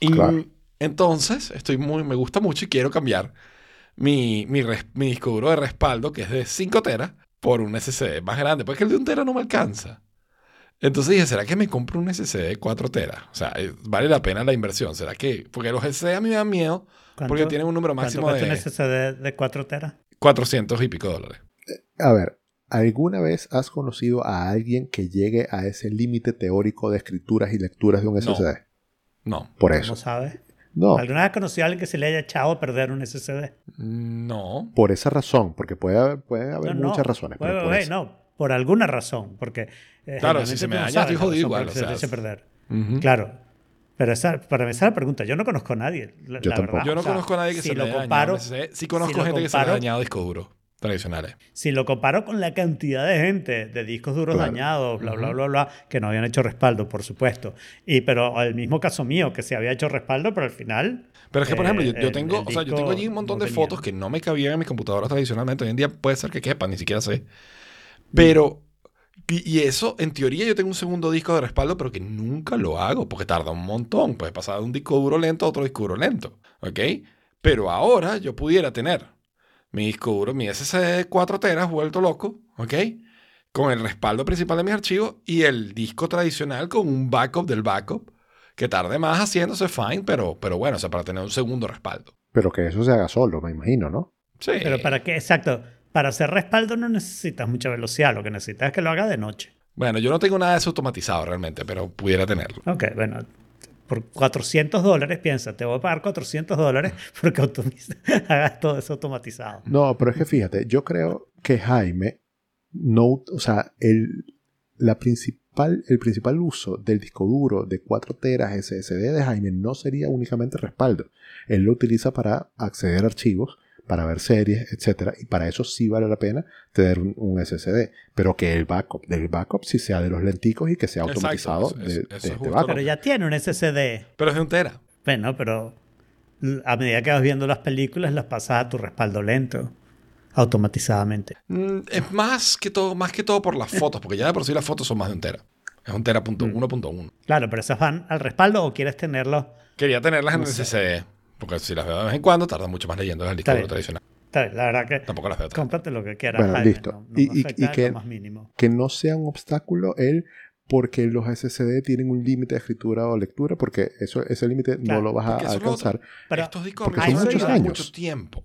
Y Claro. Entonces, estoy muy, me gusta mucho y quiero cambiar mi, mi, res- mi disco duro de respaldo, que es de 5 teras, por un SSD más grande, porque el de 1 tera no me alcanza. Entonces dije, ¿será que me compro un SSD de 4 teras? O sea, eh, vale la pena la inversión. ¿Será que...? Porque los SSD a mí me dan miedo ¿Cuánto- porque tienen un número ¿Cuánto máximo cuesta un de SSD de 4 teras? 400 y pico dólares. A ver, ¿alguna vez has conocido a alguien que llegue a ese límite teórico de escrituras y lecturas de un SSD? No, Por ¿Cómo eso. sabes? No, ¿Alguna vez has conocido a alguien que se le haya echado a perder un SSD? no. por esa razón, porque puede haber, puede haber No, no. muchas razones. pero Güey, por eso. no, por alguna razón. Porque. eh, Claro, si se me daña, estoy jodido igual, o se sea, es- perder. Ujú. Claro. Pero esa, para mí esa es la pregunta. Yo no conozco a nadie. La, Yo la tampoco. verdad. Yo no O sea, conozco a nadie que si se lo comparo, SSD. Sí conozco si gente que se le ha comparo- dañado discos duros tradicionales. Si lo comparo con la cantidad de gente de discos duros Claro. dañados, bla, bla, Ujú. bla, bla, que no habían hecho respaldo, por supuesto. Y pero el mismo caso mío, que se había hecho respaldo, pero al final. Pero es que, por eh, ejemplo, yo, yo el- tengo, el o sea, yo tengo allí un montón no de tenía. fotos que no me cabían en mis computadoras tradicionalmente. Hoy en día puede ser que quepan, ni siquiera sé. Pero, y, y eso, en teoría, yo tengo un segundo disco de respaldo, pero que nunca lo hago porque tarda un montón. Puede pasar de un disco duro lento a otro disco duro lento. ¿Ok? Pero ahora yo pudiera tener mi disco duro, mi SSD de 4 teras vuelto loco, ¿ok? Con el respaldo principal de mis archivos y el disco tradicional con un backup del backup que tarde más haciéndose fine, pero, pero bueno, o sea, para tener un segundo respaldo. Pero que eso se haga solo, me imagino, ¿no? Sí. Pero para qué, exacto. Para hacer respaldo no necesitas mucha velocidad. Lo que necesitas es que lo haga de noche. Bueno, yo no tengo nada de eso automatizado realmente, pero pudiera tenerlo. Ok, bueno. Por 400 dólares, piensa, te voy a pagar 400 dólares porque hagas todo eso automatizado. No, pero es que fíjate, yo creo que Jaime no, o sea, el, la principal, el principal uso del disco duro de 4 teras SSD de Jaime no sería únicamente respaldo. Él lo utiliza para acceder a archivos, para ver series, etcétera, y para eso sí vale la pena tener un, un SSD, pero que el backup del backup sí sea de los lenticos y que sea Exacto, automatizado eso- de, eso- este backup. Pero ya tiene un SSD. Pero es de un tera. Bueno, pero a medida que vas viendo las películas, las pasas a tu respaldo lento, automatizadamente. Mm, Es más que todo, más que todo por las fotos, porque ya de por sí las fotos son más de un tera. Es un tera punto Mm. 1.1. Claro, pero esas van al respaldo o quieres tenerlos. Quería tenerlas en No el sé. SSD, porque si las veo de vez en cuando, tarda mucho más leyendo el bien. tradicional. Está bien, La verdad que Tampoco las veo cómprate lo que quieras. Bueno, Jaime, listo. No, no Y- que- lo más mínimo. que no sea un obstáculo él porque los SSD tienen un límite de escritura o lectura, porque eso, ese límite Claro, no lo vas a alcanzar. Pero- Estos discos porque me años. mucho tiempo.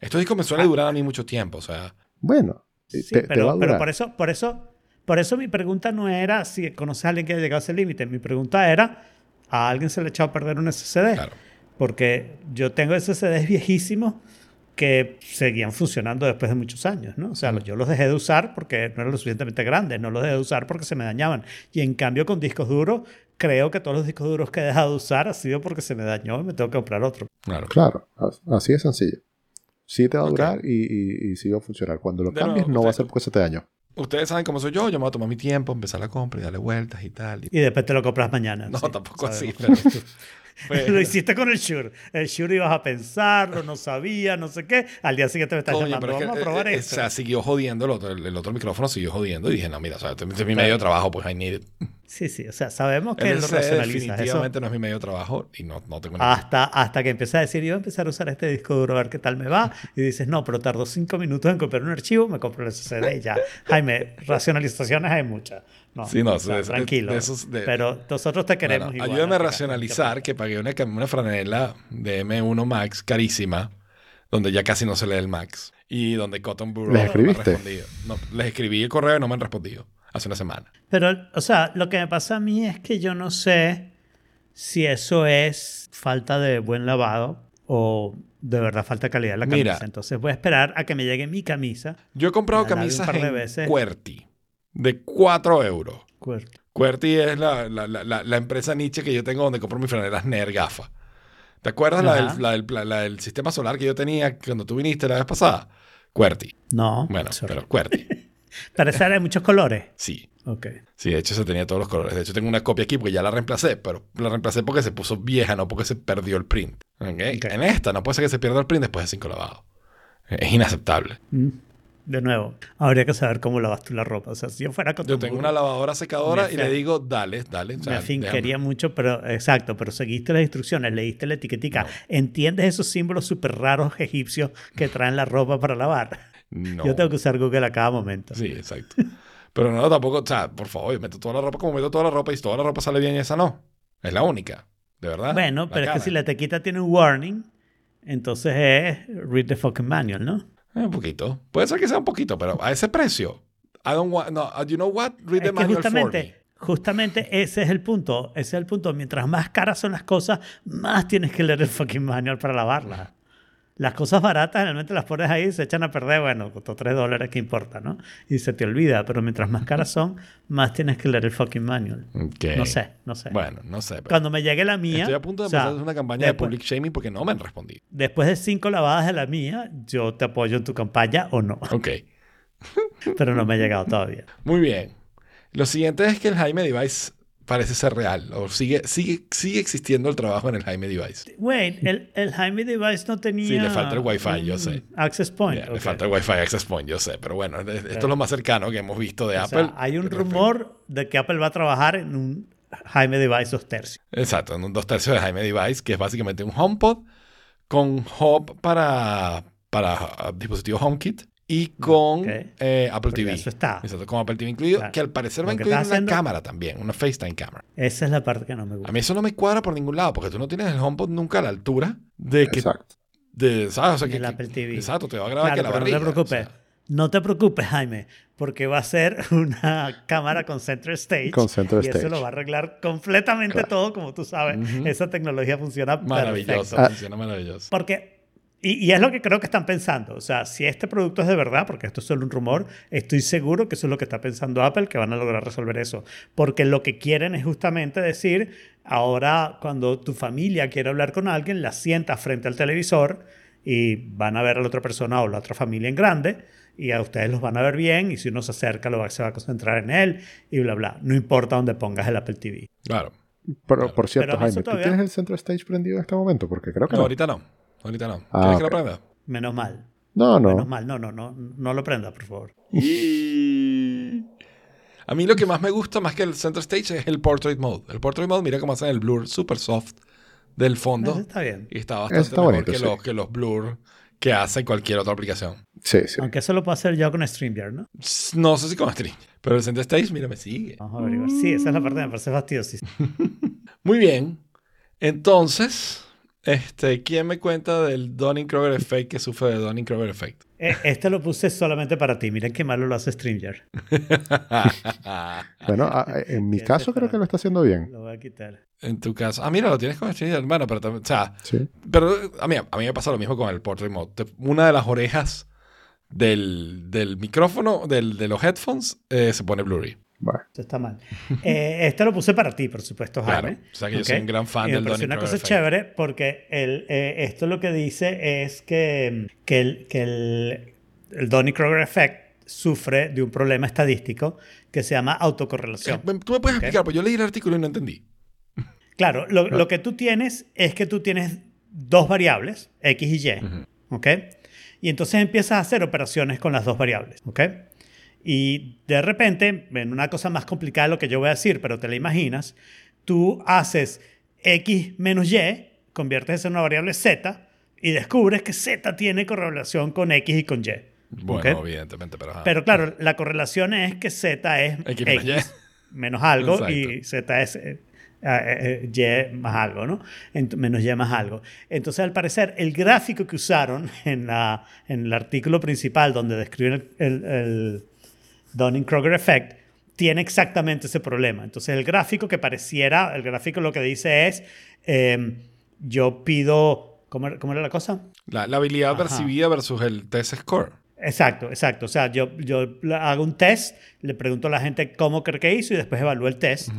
Estos discos me suelen durar a mí mucho tiempo, o sea... Bueno, eh, Sí, te, te pero, va a pero durar. por eso, por eso, por eso mi pregunta no era si conoces a alguien que haya llegado a ese límite. Mi pregunta era, ¿a alguien se le ha echado a perder un SSD? Claro. Porque yo tengo SSDs viejísimos que seguían funcionando después de muchos años, ¿no? O sea, yo los dejé de usar porque no eran lo suficientemente grandes, no los dejé de usar porque se me dañaban. Y en cambio con discos duros, creo que todos los discos duros que he dejado de usar ha sido porque se me dañó y me tengo que comprar otro. Claro. Claro, as- así de sencillo. Sí te va a durar y, y, y sí va a funcionar. Cuando lo De cambies nuevo, no va a ser porque se te dañó. Ustedes saben cómo soy yo, yo me voy a tomar mi tiempo, empezar la compra y darle vueltas y tal. y- Y después te lo compras mañana. No, sí, tampoco así, pero- cómo es tú. Pero- Lo hiciste con el Shure. El Shure ibas a pensarlo, no sabía, no sé qué. Al día siguiente me estás llamando, pero es que, vamos a probar eh, eh, esto. O sea, siguió jodiendo, el otro, el, el otro micrófono siguió jodiendo y dije, no, mira, o sea, este es mi medio de trabajo, pues I need it. sí, sí, o sea, sabemos que El lo SSD racionalizas. Eso definitivamente no es mi medio de trabajo y no, no tengo hasta, hasta que empiezas a decir, yo voy a empezar a usar este disco duro a ver qué tal me va. Y dices, no, pero tardó cinco minutos en comprar un archivo, me compro el SSD y ya. Jaime, racionalizaciones hay muchas. No, Sí, no, o sea, de- de- tranquilo. de esos de- pero nosotros te queremos Bueno, igual. ayúdame a racionalizar que pagué una, una franela de M1 Max carísima, donde ya casi no se lee el Max, y donde Cotton Bureau ¿Les no me ha. No, les escribí el correo y no me han respondido. Hace una semana. Pero, o sea, lo que me pasa a mí es que yo no sé si eso es falta de buen lavado o de verdad falta de calidad de la camisa. Mira. Entonces voy a esperar a que me llegue mi camisa. Yo he comprado un camisas par de en veces. QWERTY de 4 euros. Cuerto. QWERTY es la, la, la, la- empresa niche que yo tengo donde compro mis franelas Ner gafa. ¿Te acuerdas del, la, del, la- del sistema solar que yo tenía cuando tú viniste la vez pasada? QWERTY. No. Bueno, sorry. pero QWERTY. Pero esa era de muchos colores. Sí. Ok. Sí, de hecho se tenía todos los colores. De hecho tengo una copia aquí porque ya la reemplacé, pero la reemplacé porque se puso vieja, no porque se perdió el print. ¿Ok? Ok. En esta no puede ser que se pierda el print después de cinco lavados. Es inaceptable. Mm. De nuevo, habría que saber cómo lavas tú la ropa. O sea, si yo fuera con Yo tengo una lavadora secadora y le digo, dale, dale. o sea, me finquería déjame. mucho, pero exacto, pero seguiste las instrucciones, leíste la etiquetica, entiendes esos símbolos súper raros egipcios que traen la ropa para lavar. No. Yo tengo que usar Google a cada momento. Sí, exacto. Pero no, tampoco, o sea, por favor, yo meto toda la ropa como meto toda la ropa y si toda la ropa sale bien y esa no. Es la única, de verdad. Bueno, pero es que si la etiqueta tiene un warning, entonces es read the fucking manual, ¿no? Eh, un poquito. Puede ser que sea un poquito, pero a ese precio. I don't want, no, you know what? Read the Es manual for me. justamente ese es el punto. Ese es el punto. Mientras más caras son las cosas, más tienes que leer el fucking manual para lavarlas. Las cosas baratas realmente las pones ahí y se echan a perder. Bueno, costó 3 dólares, ¿qué importa, no? Y se te olvida. Pero mientras más caras son, más tienes que leer el fucking manual. Ok. No sé, no sé. Bueno, no sé. pero Cuando me llegue la mía. Estoy a punto de o sea, empezar una campaña después, de public shaming porque no me han respondido. después de cinco lavadas de la mía, yo te apoyo en tu campaña o no. Ok. Pero no me ha llegado todavía. Muy bien. Lo siguiente es que el Jaime Device parece ser real. O sigue, sigue, sigue existiendo el trabajo en el Jaime Device. Wait, el, el Jaime Device no tenía. Sí, le falta el Wi-Fi, yo sé. Access point. Le falta el Wi-Fi Access Point, yo sé. Pero bueno, esto es lo más cercano que hemos visto de O sea, Apple. hay un rumor de que Apple va a trabajar en un Jaime Device dos tercios. Exacto, en un dos tercios de Jaime Device, que es básicamente un HomePod con hub para, para dispositivos HomeKit y con Ok. eh, Apple Porque TV. eso está. Exacto, con Apple TV incluido, Claro. que al parecer va a que incluir una haciendo- cámara también, una FaceTime cámara. Esa es la parte que no me A gusta. mí eso no me cuadra por ningún lado, porque tú no tienes el HomePod nunca a la altura de que... Exacto. De, ¿sabes? O sea, que, el que- Apple TV. Exacto, te va a grabar que Claro, la pero barriga. no te preocupes. o sea, No te preocupes, Jaime, porque va a ser una cámara con Center Stage. Con Center y Stage. eso lo va a arreglar completamente Claro. todo, como tú sabes. Ujú. Esa tecnología funciona maravilloso, perfecto. funciona maravilloso. Porque, y, y es lo que creo que están pensando. O sea, si este producto es de verdad, porque esto es solo un rumor, estoy seguro que eso es lo que está pensando Apple, que van a lograr resolver eso. Porque lo que quieren es justamente decir, ahora cuando tu familia quiere hablar con alguien, la sientas frente al televisor y van a ver a la otra persona o la otra familia en grande y a ustedes los van a ver bien y si uno se acerca lo va, se va a concentrar en él y bla, bla. No importa dónde pongas el Apple TV. Claro. Pero, por cierto, Pero Jaime, ¿tú todavía- tienes el Center Stage prendido en este momento? Porque creo que No, no. ahorita no. Ahorita no. Ah, ¿Quieres que lo prenda? Menos mal. No, no. Menos mal. No, no, no. No lo prenda, por favor. Y... A mí lo que más me gusta más que el Center Stage es el Portrait Mode. El Portrait Mode, mira cómo hacen el blur super soft del fondo. Eso está bien. Y está bastante está mejor bonito, que, sí. los, que los blur que hace cualquier otra aplicación. Sí, sí. Aunque eso lo puedo hacer yo con StreamYard, ¿no? No sé si con Stream, pero el Center Stage, mira, me sigue. Vamos a averiguar. Sí, esa es la parte que me parece fastidiosísima. Muy bien. Entonces, este, ¿quién me cuenta del Donning-Kruger Effect que sufre de Donning-Kruger Effect? Eh, Este lo puse solamente para ti. Miren qué malo lo hace StreamYard. Bueno, a- en mi Qué caso creo que lo está haciendo bien. Lo voy a quitar. en tu caso. Ah, mira, lo tienes con Stream, hermano, pero también, o sea, Sí. Pero a mí, a mí me pasa lo mismo con el Portrait Mode. Una de las orejas del, del micrófono, del, de los headphones, eh, se pone blurry. Bueno. Esto está mal. Eh, este lo puse para ti, por supuesto, Claro. Jaime. O sea que yo soy un gran fan Y me del pareció una cosa Effect. chévere porque el, eh, esto lo que dice es que, que el, que el, el Donning-Kruger Effect sufre de un problema estadístico que se llama autocorrelación. Eh, Tú me puedes explicar, pues yo leí el artículo y no entendí. Claro, lo, lo que tú tienes es que tú tienes dos variables, X y Y, ¿ok? Y entonces empiezas a hacer operaciones con las dos variables, ¿ok? Y de repente, en una cosa más complicada de lo que yo voy a decir, pero te la imaginas, tú haces X menos Y, conviertes eso en una variable Z y descubres que Z tiene correlación con X y con Y. Bueno, ¿ok? evidentemente, pero... ajá. Pero claro, la correlación es que Z es X X, menos menos, algo Exacto. y Z es eh, eh, eh, Y más algo, ¿no? Ent- menos Y más algo. Entonces, al parecer, el gráfico que usaron en, la, en el artículo principal donde describen el, el, el Dunning-Kruger Effect tiene exactamente ese problema. Entonces, el gráfico que pareciera, el gráfico lo que dice es, eh, yo pido, ¿cómo, era- cómo era la cosa? la, la habilidad Ajá. percibida versus el test score. Exacto, exacto. O sea, yo, yo hago un test, le pregunto a la gente cómo cree que hizo y después evalúo el test.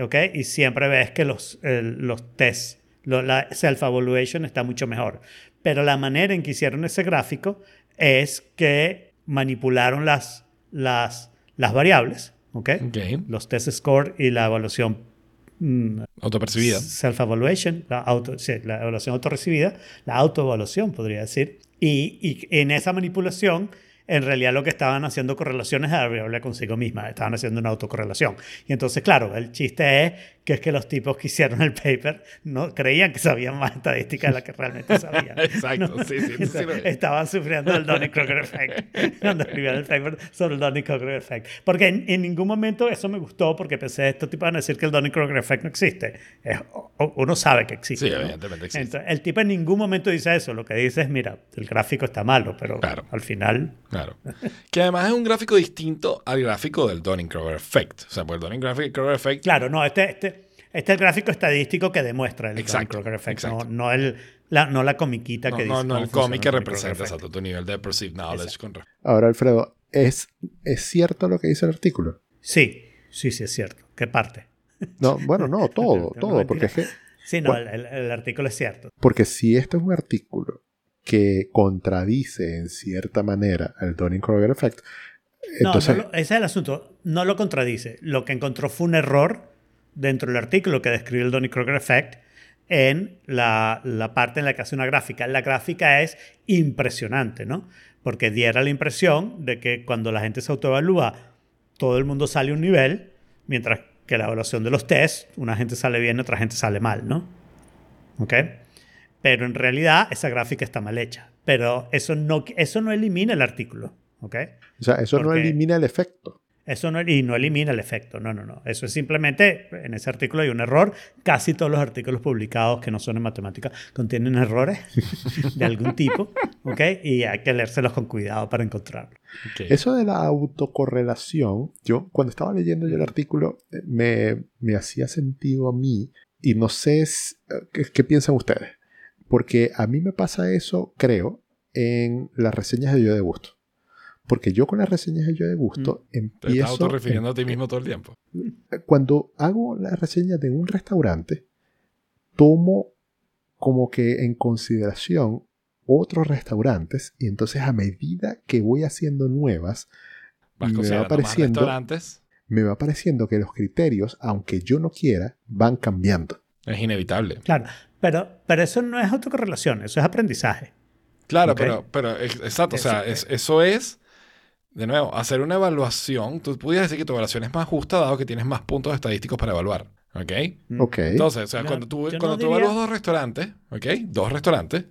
¿Ok? Y siempre ves que los, el- los tests, lo- la self-evaluation está mucho mejor. Pero la manera en que hicieron ese gráfico es que manipularon las, las, las variables. ¿Ok? Los test score y la evaluación mm, Autopercibida. Self-evaluation, la, auto, sí, la evaluación autorrecibida, la autoevaluación podría decir. Y, y en esa manipulación en realidad lo que estaban haciendo correlaciones a la variable consigo misma, estaban haciendo una autocorrelación. Y entonces, claro, el chiste es que es que los tipos que hicieron el paper no creían que sabían más estadística de la que realmente sabían. Exacto, sí, sí, sí lo es. Estaban sufriendo el Donning-Kruger effect cuando escribieron el paper sobre el Donning-Kruger effect. Porque en, en ningún momento eso me gustó porque pensé, estos tipos van a decir que el Donning-Kruger effect no existe. Es- uno sabe que existe. Sí, ¿no? evidentemente existe. Entonces, el tipo en ningún momento dice eso. Lo que dice es, mira, el gráfico está malo, pero Claro. al final... Claro. Que además es un gráfico distinto al gráfico del Donning-Kruger effect. O sea, pues el Donning-Kruger effect Claro, no, este, este, este es el gráfico estadístico que demuestra el Exacto, Donning-Kruger effect, no, exacto. no, el, la, no la comiquita no, que no, dice no el cómic que representa exacto, tu nivel de perceived knowledge. Con... Ahora, Alfredo, ¿es, ¿es cierto lo que dice el artículo? Sí, sí, sí, es cierto. ¿Qué parte? No, bueno, no, todo, todo, porque es que Sí, no, el, el- el artículo es cierto. Porque si este es un artículo que contradice en cierta manera al Donning-Kruger effect, No, entonces, no lo- ese es el asunto. No lo contradice. Lo que encontró fue un error dentro del artículo que describe el Donning-Kruger effect en la, la parte en la que hace una gráfica. La gráfica es impresionante, ¿no? Porque diera la impresión de que cuando la gente se autoevalúa, todo el mundo sale a un nivel, mientras que la evaluación de los test, una gente sale bien, otra gente sale mal, ¿no? ¿Ok? Pero en realidad esa gráfica está mal hecha. Pero eso no, eso no elimina el artículo, ¿ok? o sea, eso no porque- elimina el efecto. Eso no, y no elimina el efecto, no, no, no. Eso es simplemente, en ese artículo hay un error. Casi todos los artículos publicados que no son en matemática contienen errores de algún tipo, ¿ok? Y hay que leérselos con cuidado para encontrarlo. Ok. Eso de la autocorrelación, yo cuando estaba leyendo yo el artículo, eh, me, me hacía sentido a mí y no sé eh, qué, qué piensan ustedes. Porque a mí me pasa eso, creo, en las reseñas de Yo de Gusto. Porque yo con las reseñas de Yo de Gusto Te estás empiezo... autorrefiriendo a ti mismo todo el tiempo. cuando hago la reseña de un restaurante, tomo como que en consideración otros restaurantes y entonces a medida que voy haciendo nuevas, Vas me va considerando más apareciendo, restaurantes. me va pareciendo que los criterios, aunque yo no quiera, van cambiando. Es inevitable. Claro, pero, pero eso no es autocorrelación, eso es aprendizaje. Claro, pero, pero ex- exacto, o sea, es- eso es, de nuevo, hacer una evaluación. Tú pudieras decir que tu evaluación es más justa dado que tienes más puntos estadísticos para evaluar. ¿Ok? Ok. Entonces, o sea, cuando tú, cuando no tú diría- evalúas dos restaurantes, ¿ok? Dos restaurantes,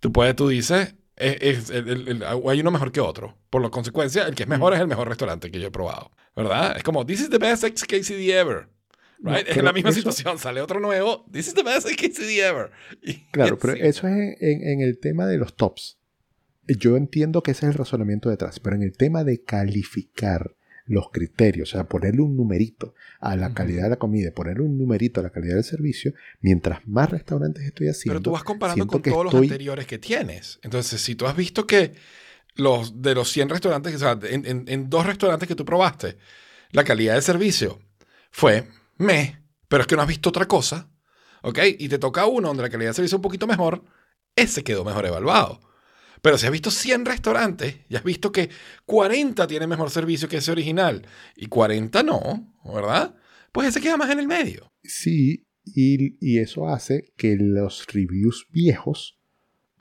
tú puedes, tú dices, es- es- el- el- el- hay uno mejor que otro. Por lo consecuencia, el que es mejor es el mejor restaurante que yo he probado. ¿Verdad? Es como, this is the best XKCD ever. No, Right? es la misma eso- situación. Sale otro nuevo, this is the best XKCD ever. Y- Claro, pero eso es en, en- el tema de los tops. Yo entiendo que ese es el razonamiento detrás, pero en el tema de calificar los criterios, o sea, ponerle un numerito a la calidad de la comida, ponerle un numerito a la calidad del servicio, mientras más restaurantes estoy haciendo, Pero tú vas comparando con todos los anteriores que tienes. Entonces, si tú has visto que los de los 100 restaurantes, o sea, en, en- en dos restaurantes que tú probaste, la calidad del servicio fue me, pero es que no has visto otra cosa, ¿ok? Y te toca uno donde la calidad del servicio es un poquito mejor, ese quedó mejor evaluado. Pero si has visto 100 restaurantes y has visto que 40 tienen mejor servicio que ese original y 40 no, ¿verdad? Pues ese queda más en el medio. Sí, y, y eso hace que los reviews viejos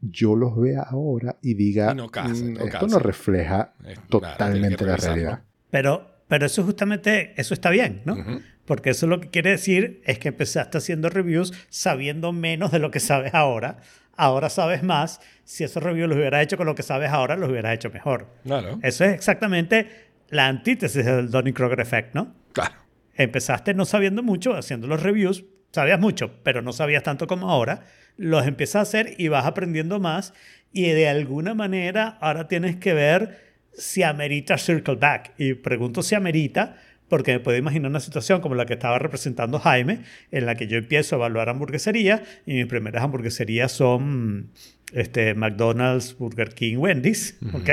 yo los vea ahora y diga, Y no calcen, "Mm, no esto calcen". no refleja claro, totalmente la realidad. Pero, pero eso justamente, eso está bien, ¿no? Porque eso lo que quiere decir es que empezaste haciendo reviews sabiendo menos de lo que sabes ahora. Ahora sabes más. Si esos reviews los hubieras hecho con lo que sabes ahora, los hubieras hecho mejor. Claro, Eso es exactamente la antítesis del Donning-Kruger effect, ¿no? claro. Empezaste no sabiendo mucho, haciendo los reviews, sabías mucho, pero no sabías tanto como ahora. Los empiezas a hacer y vas aprendiendo más y de alguna manera ahora tienes que ver si amerita circle back. Y pregunto si amerita porque me puedo imaginar una situación como la que estaba representando Jaime, en la que yo empiezo a evaluar hamburgueserías y mis primeras hamburgueserías son este, McDonald's, Burger King, Wendy's, ¿ok?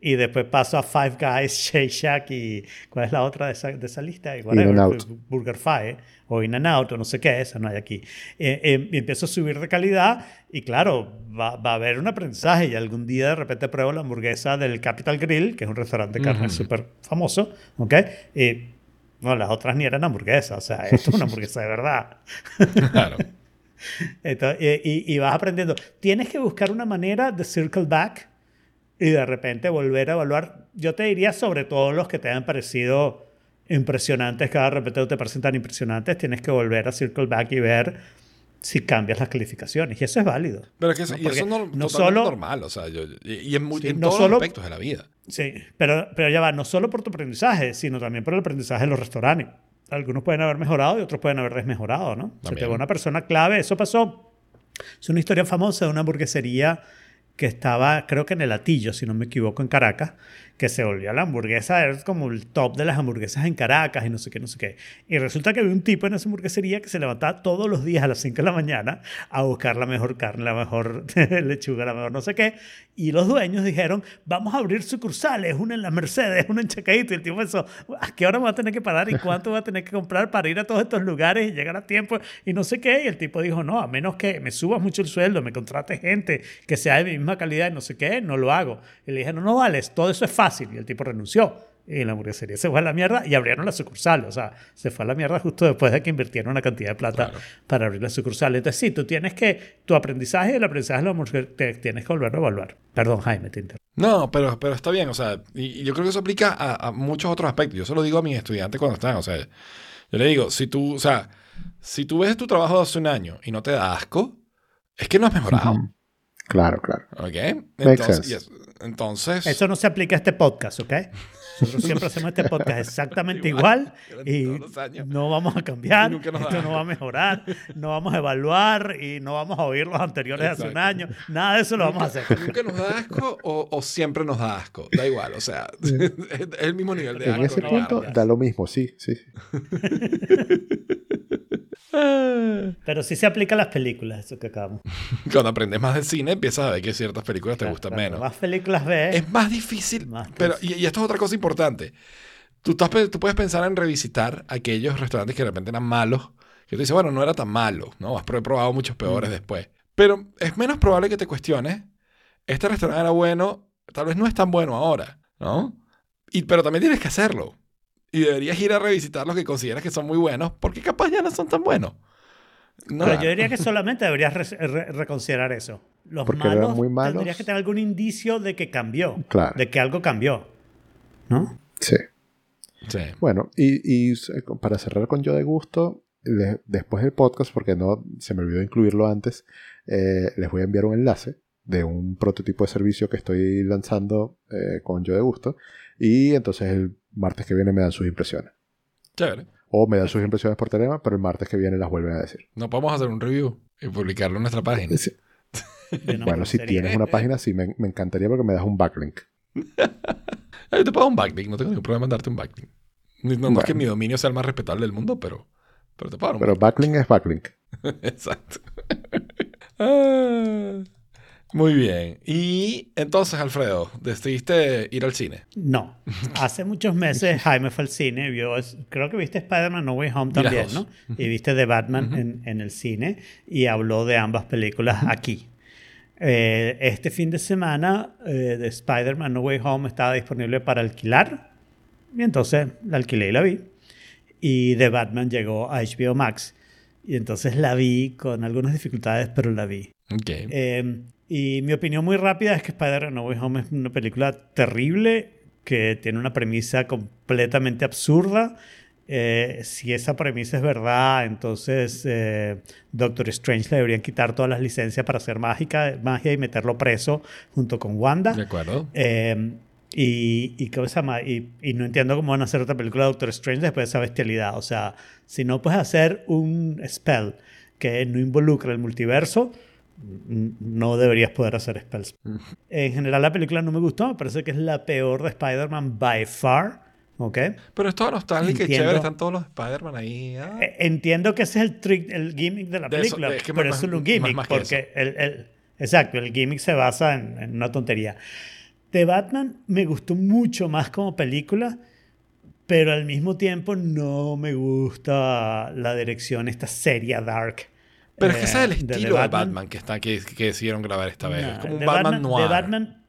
Y después paso a Five Guys, Shake Shack y ¿cuál es la otra de esa, de esa lista? Y whatever, In-N-Out. Burger Fi o In and Out o no sé qué, esa no hay aquí. Eh, eh, y empiezo a subir de calidad y claro, va, va a haber un aprendizaje y algún día de repente pruebo la hamburguesa del Capital Grill, que es un restaurante de carne Ujú. súper famoso, ¿ok? Y no, las otras ni eran hamburguesas, o sea, esto es una hamburguesa de verdad. Claro. Entonces, y, y- y vas aprendiendo. Tienes que buscar una manera de circle back y de repente volver a evaluar. Yo te diría sobre todo los que te han parecido impresionantes, cada repente te parecen tan impresionantes, tienes que volver a circle back y ver si cambias las calificaciones. Y eso es válido. Pero es que eso, No, y eso no, no solo- normal, o sea, yo, y, en, Sí, en no todos solo- los aspectos de la vida. Sí, pero, pero ya va, no solo por tu aprendizaje, sino también por el aprendizaje de los restaurantes. Algunos pueden haber mejorado y otros pueden haber desmejorado, ¿no? Se te También. va una persona clave. Eso pasó. Es una historia famosa de una hamburguesería que estaba, creo que en el Atillo, si no me equivoco, en Caracas, que se volvió la hamburguesa, era como el top de las hamburguesas en Caracas y no sé qué, no sé qué. Y resulta que había un tipo en esa hamburguesería que se levantaba todos los días a las 5 de la mañana a buscar la mejor carne, la mejor lechuga, la mejor no sé qué. Y los dueños dijeron, vamos a abrir sucursales, una en la Mercedes, una en Chacaito. Y el tipo pensó, ¿a qué hora me va a tener que parar y cuánto va a tener que comprar para ir a todos estos lugares y llegar a tiempo? Y no sé qué. Y el tipo dijo, no, a menos que me subas mucho el sueldo, me contrates gente que sea de mi misma calidad y no sé qué, no lo hago. Y le dijeron, no vales, todo eso es fácil. Y el tipo renunció. Y la hamburguesería se fue a la mierda y abrieron la sucursal. O sea, se fue a la mierda justo después de que invirtieron una cantidad de plata Claro. para abrir la sucursal. Entonces, sí, tú tienes que, tu aprendizaje y el aprendizaje de la hamburguesería te tienes que volver a evaluar. Perdón, Jaime, te interrumpo. No, pero, pero está bien, o sea, y, y yo creo que eso aplica a, a muchos otros aspectos. Yo se lo digo a mis estudiantes cuando están, o sea, yo le digo, si tú, o sea, si tú ves tu trabajo de hace un año y no te da asco, es que no has mejorado, Ujú. Claro, claro. ¿ok? Makes Entonces, sense. yes, entonces Eso no se aplica a este podcast, ¿ok? Nosotros siempre hacemos este podcast exactamente igual, Igual, y todos los años. no vamos a cambiar, da esto no va a mejorar, no vamos a evaluar y no vamos a oír los anteriores de hace un año. Nada de eso lo vamos a hacer. nunca nos da asco o, o siempre nos da asco, da igual, o sea, es el mismo nivel de En asco. ese no punto da lo mismo, sí, sí. Pero sí se aplica a las películas, eso que acabamos. Cuando aprendes más de cine, empiezas a ver que ciertas películas te gustan Claro, menos. Más películas ves. Es más difícil, Más pero y, y esto es otra cosa importante. Tú, estás, tú puedes pensar en revisitar aquellos restaurantes que de repente eran malos, que tú dices, bueno, no era tan malo, ¿no? Has pro- probado muchos Mm. peores después. Pero es menos probable que te cuestiones, este restaurante era bueno, tal vez no es tan bueno ahora, ¿no? Y, pero también tienes que hacerlo. Y deberías ir a revisitar los que consideras que son muy buenos, porque capaz ya no son tan buenos. No, Pero yo diría que solamente deberías re- re- reconsiderar eso. Los malos, muy malos. tendrías que tener algún indicio de que cambió, Claro. de que algo cambió, ¿no? Sí. Sí. Bueno, y, y para cerrar con yo de gusto, le- después del podcast, porque no se me olvidó incluirlo antes, eh, les voy a enviar un enlace de un prototipo de servicio que estoy lanzando eh, con yo de gusto. Y entonces el martes que viene me dan sus impresiones. Chévere. O me dan sus impresiones por Telema, pero el martes que viene las vuelven a decir. No podemos hacer un review y publicarlo en nuestra página. Sí. Bueno, si tienes una página, sí, me, me encantaría porque me das un backlink. Yo te pago un backlink, no tengo ningún problema en darte un backlink. No, no es que mi dominio sea el más respetable del mundo, pero, pero te pago un Pero backlink es backlink. Exacto. Ah, muy bien. Y entonces, Alfredo, decidiste ir al cine. No. Hace muchos meses Jaime fue al cine, vio, creo que viste Spider-Man No Way Home también, ¿no? Y viste The Batman en, en el cine y habló de ambas películas aquí. Eh, este fin de semana eh, de Spider-Man No Way Home estaba disponible para alquilar y entonces la alquilé y la vi. Y The Batman llegó a HBO Max y entonces la vi con algunas dificultades, pero la vi. Ok. Eh, y mi opinión muy rápida es que Spider-Man No Way Home es una película terrible que tiene una premisa completamente absurda. Eh, si esa premisa es verdad, entonces eh, Doctor Strange le deberían quitar todas las licencias para hacer mágica, magia y meterlo preso junto con Wanda. de acuerdo. Eh, y, y, ¿cómo se llama? Y, y no entiendo cómo van a hacer otra película de Doctor Strange después de esa bestialidad. O sea, si no puedes hacer un spell que no involucra el multiverso, no deberías poder hacer spells. En general la película no me gustó, me parece que es la peor de Spider-Man by far. ¿Ok? Pero es toda nostálgica y chévere. Están todos los Spider-Man ahí. ah. Eh, Entiendo que ese es el trick, el gimmick de la De eso- película, es que pero más- es solo un gimmick, más porque el, el- exacto, el gimmick se basa en, en una tontería. The Batman me gustó mucho más como película, pero al mismo tiempo no me gusta la dirección, esta serie dark. Pero es que eh, ese es el estilo de Batman, que, está, que, que decidieron grabar esta vez. Nah, es como un Batman, The noir. Batman-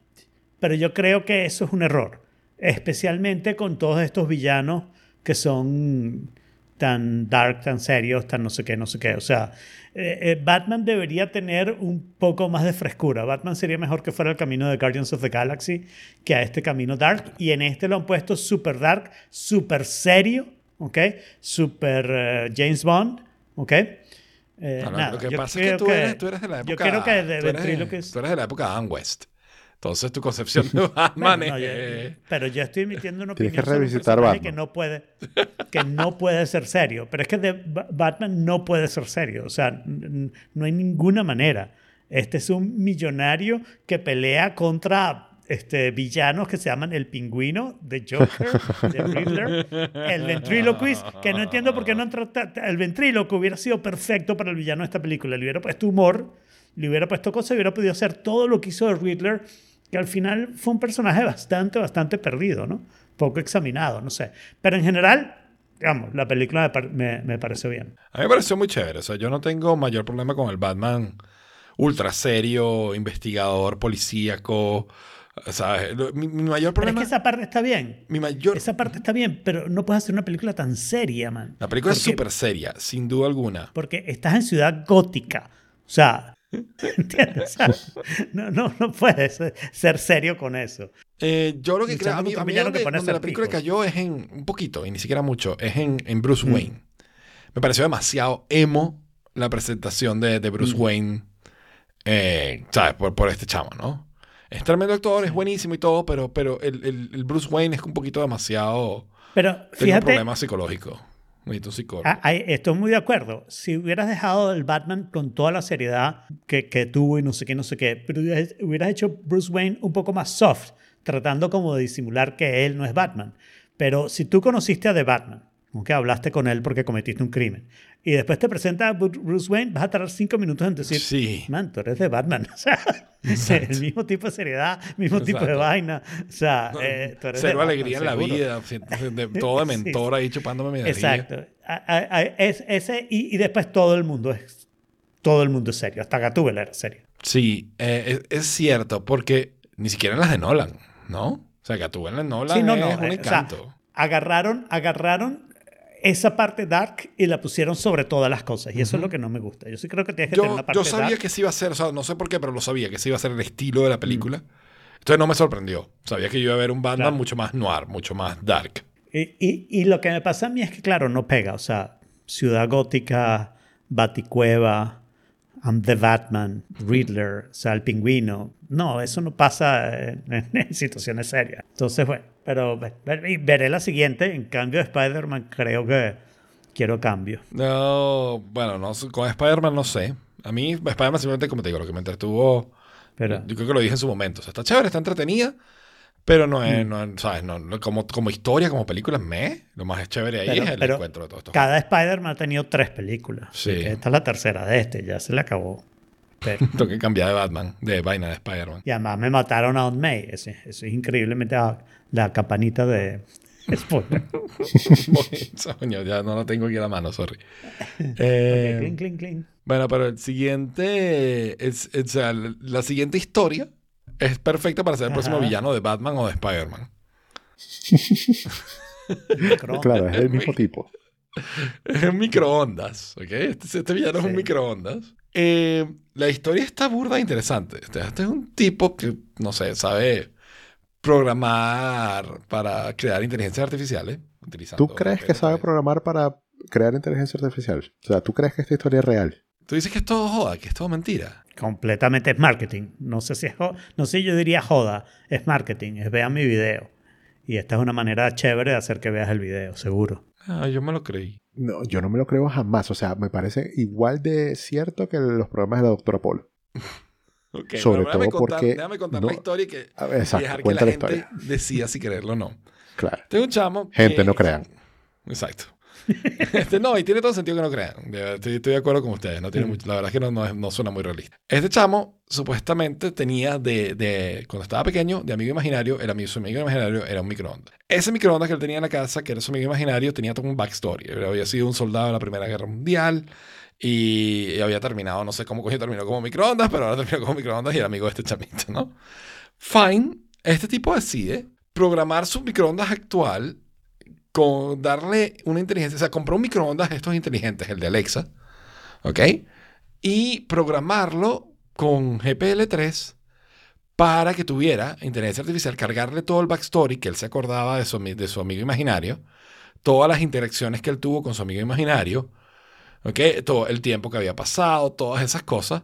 pero yo creo que eso es un error. Especialmente con todos estos villanos que son tan dark, tan serios, tan no sé qué, no sé qué. O sea, eh, eh, Batman debería tener un poco más de frescura. Batman sería mejor que fuera el camino de Guardians of the Galaxy que a este camino dark. Y en este lo han puesto super dark, super serio, ¿ok? Super eh, James Bond, ¿ok? Eh, No, no, nada, lo que yo pasa es que tú eres, tú eres de la época. Yo creo que de, tú eres, ventríloquis- tú eres de la época de Adam West. Entonces tu concepción de Batman Bueno, no, es. yo- pero yo estoy emitiendo una Tienes opinión que sobre un revisitar personaje Batman. que no puede que no puede ser serio pero es que de Ba- Batman no puede ser serio o sea no hay ninguna manera este es un millonario que pelea contra este, villanos que se llaman el pingüino de Joker, de Riddler, el ventriloquist, que no entiendo por qué no. El ventríloco hubiera sido perfecto para el villano de esta película. Le hubiera puesto humor, le hubiera puesto cosas hubiera podido hacer todo lo que hizo de Riddler, que al final fue un personaje bastante, bastante perdido, ¿no? Poco examinado, no sé. Pero en general, digamos, la película me, par- me, bien. A mí me pareció muy chévere. O sea, yo no tengo mayor problema con el Batman ultra serio, investigador, policíaco. ¿Sabes? Lo- Mi, mi mayor Pero es problema. que esa parte está bien. Mi mayor. Esa parte está bien, pero no puedes hacer una película tan seria, man. La película es súper seria, sin duda alguna. Porque estás en ciudad gótica. O sea, ¿entiendes? O sea, no, no, no puedes ser serio con eso. Eh, yo lo que creo, a mí, a mí donde, que donde la película cayó es en un poquito, y ni siquiera mucho, es en, en Bruce Mm. Wayne. Me pareció demasiado emo la presentación de, de Bruce Mm. Wayne, eh, ¿sabes? Por, por este chamo, ¿no? Es tremendo actor, es buenísimo y todo, pero, pero el, el- el Bruce Wayne es un poquito demasiado... Pero Tengo un fíjate, problema psicológico. Necesito un psicólogo. Ah, estoy muy de acuerdo. Si hubieras dejado el Batman con toda la seriedad que, que tuvo y no sé qué, no sé qué, pero hubieras hecho Bruce Wayne un poco más soft, tratando como de disimular que él no es Batman. Pero si tú conociste a The Batman, aunque hablaste con él porque cometiste un crimen, y después te presenta a Bru- Bruce Wayne, vas a tardar cinco minutos en decir, Sí. man, tú eres de Batman. O sea, el mismo tipo de seriedad, mismo tipo de Exacto. vaina. O sea, eh, tú eres de Cero Batman, alegría en la seguro. vida, de- todo de Sí, mentor ahí chupándome mi. Exacto. A- a- a- es, ese, y, y después todo el mundo es todo el mundo es serio. Hasta Gatúbela era serio. Sí, eh, es, es cierto, porque ni siquiera en las de Nolan, ¿no? O sea, Gatúbela en Nolan Sí, no, es no. un eh, o sea, encanto. agarraron, agarraron esa parte dark y la pusieron sobre todas las cosas. Y eso es lo que no me gusta. Yo sí creo que tienes que tener yo, una parte yo sabía dark. que sí iba a ser, o sea, no sé por qué, pero lo sabía, que sí iba a ser el estilo de la película. Entonces no me sorprendió. Sabía que yo iba a ver un Batman Claro. mucho más noir, mucho más dark. Y, y- y lo que me pasa a mí es que, claro, no pega. O sea, Ciudad Gótica, Baticueva, I'm the Batman, Riddler, o sea, el pingüino. No, eso no pasa en, en situaciones serias. Entonces, bueno, pero veré la siguiente. En cambio, Spider-Man creo que quiero cambio. No, bueno, no, con Spider-Man no sé. A mí, Spider-Man simplemente, como te digo, lo que me entretuvo, Pero, yo creo que lo dije en su momento. O sea, está chévere, está entretenida, pero no Mm. es, no es- ¿sabes? No, no- como, como historia, como película, me. Lo más chévere ahí Pero- es el encuentro de todos estos. cada Spider-Man ha tenido tres películas. Sí. Esta es la tercera de este, ya se le acabó. Pero, Tengo que cambiar de Batman, de vaina de Spider-Man. y además me mataron a Aunt May. Eso, eso es increíblemente la, la campanita de spoiler. Ya no lo tengo aquí a la mano, sorry. Eh, clink, clink, clink. bueno, pero el siguiente, es, es- o sea, la siguiente historia es perfecta para ser el próximo Ajá. villano de Batman o de Spider-Man. Microondas. Claro, es el mismo tipo. Es un microondas, ¿ok? Este, este villano es un microondas. Eh, la historia está burda e interesante. Este, es un tipo que, no sé, sabe programar para crear inteligencias artificiales. Utilizando ¿Tú crees que sabe programar para crear inteligencia artificial? O sea, ¿tú crees que esta historia es real? Tú dices que es todo joda, que es todo mentira. Completamente es marketing. No sé si es no sé, yo diría joda. Es marketing. Es vean mi video. Y esta es una manera chévere de hacer que veas el video, seguro. Ah, yo me lo creí. No, yo no me lo creo jamás. O sea, me parece igual de cierto que los programas de la doctora Polo. Ok, Sobre todo contar, porque déjame contar no- la historia y, que, A ver, y Exacto, dejar que la la gente historia. decida si creerlo o no. Claro. Tengo un chamo. Gente, que- no crean. Exacto. Este, no, y tiene todo sentido que no crean. Estoy, estoy de acuerdo con ustedes. No tiene mucho- la verdad es que no, no, no suena muy realista. Este chamo supuestamente tenía de, de- Cuando estaba pequeño, de amigo imaginario, el amigo, su amigo imaginario era un microondas. Ese microondas que él tenía en la casa, que era su amigo imaginario, tenía todo un backstory. Él había sido un soldado de la Primera Guerra Mundial y, y había terminado, no sé cómo coño terminó como microondas, pero ahora terminó como microondas y era amigo de este chamito, ¿no? Fine. Este tipo decide programar su microondas actual con darle una inteligencia, o sea, compró un microondas estos inteligentes, el de Alexa, ¿ok? Y programarlo con GPL3 para que tuviera inteligencia artificial, cargarle todo el backstory que él se acordaba de su, de su amigo imaginario, todas las interacciones que él tuvo con su amigo imaginario, ¿ok? Todo el tiempo que había pasado, todas esas cosas.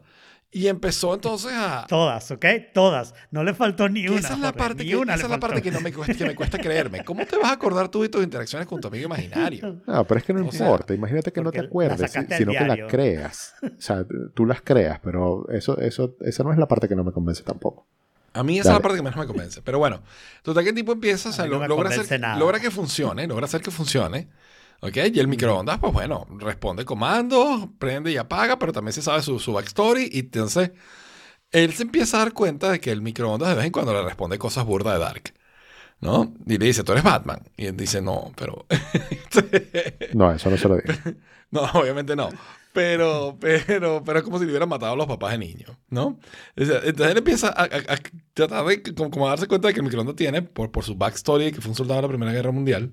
Y empezó entonces a... Todas, ¿ok? Todas. No le faltó ni una. esa es la Jorge, parte, que, una esa es la parte que, no me cuesta, que me cuesta creerme. ¿Cómo te vas a acordar tú de tus interacciones con tu amigo imaginario? No, pero es que no O sea, importa. Imagínate que no te acuerdes, sino que la diario. creas. O sea, tú las creas, pero eso, eso, esa no es la parte que no me convence tampoco. A mí esa es la Dale. parte que menos me convence. Pero bueno, total que el tipo empieza, o sea, no logra, hacer, logra que funcione, logra hacer que funcione. ¿Ok? Y el microondas, pues bueno, responde comandos, prende y apaga, pero también se sabe su, su backstory. Y entonces él se empieza a dar cuenta de que el microondas de vez en cuando le responde cosas burdas de Dark. ¿No? Y le dice, tú eres Batman. Y él dice, no, pero... No, eso no se lo digo. No, obviamente no. Pero, pero, pero es como si le hubieran matado a los papás de niño, ¿no? Entonces él empieza a, a- a tratar de como, como a darse cuenta de que el microondas tiene, por, por su backstory, que fue un soldado de la Primera Guerra Mundial,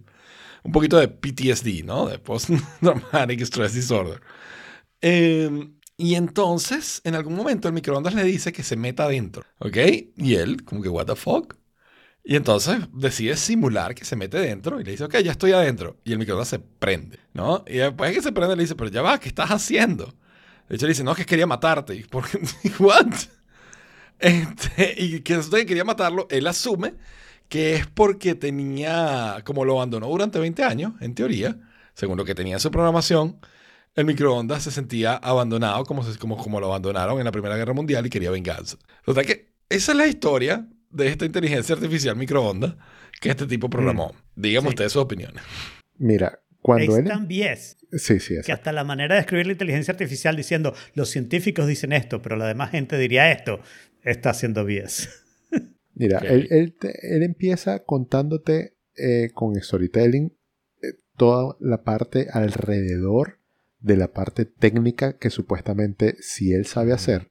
un poquito de PTSD, ¿no? De Post-Traumatic Stress Disorder. Eh, y entonces, en algún momento, el microondas le dice que se meta adentro, ¿ok? Y él, como que, ¿what the fuck? Y entonces decide simular que se mete dentro y le dice, ok, ya estoy adentro. Y el microondas se prende, ¿no? Y después de que se prende, le dice, pero ya va, ¿qué estás haciendo? De hecho, le dice, no, que quería matarte. Y, ¿por qué? ¿What? Este, y que quería matarlo, él asume que es porque tenía, como lo abandonó durante 20 años, en teoría, según lo que tenía en su programación, el microondas se sentía abandonado como, se- como, como lo abandonaron en la Primera Guerra Mundial y quería venganza. O sea que esa es la historia de esta inteligencia artificial microondas que este tipo programó. Díganme Sí. ustedes sus opiniones. Mira, cuando es él... tan bies Sí, sí, que exacto. hasta la manera de escribir la inteligencia artificial diciendo los científicos dicen esto, pero la demás gente diría esto, está haciendo bies. Mira, él, él te- él empieza contándote eh, con storytelling eh, toda la parte alrededor de la parte técnica que supuestamente si él sabe hacer,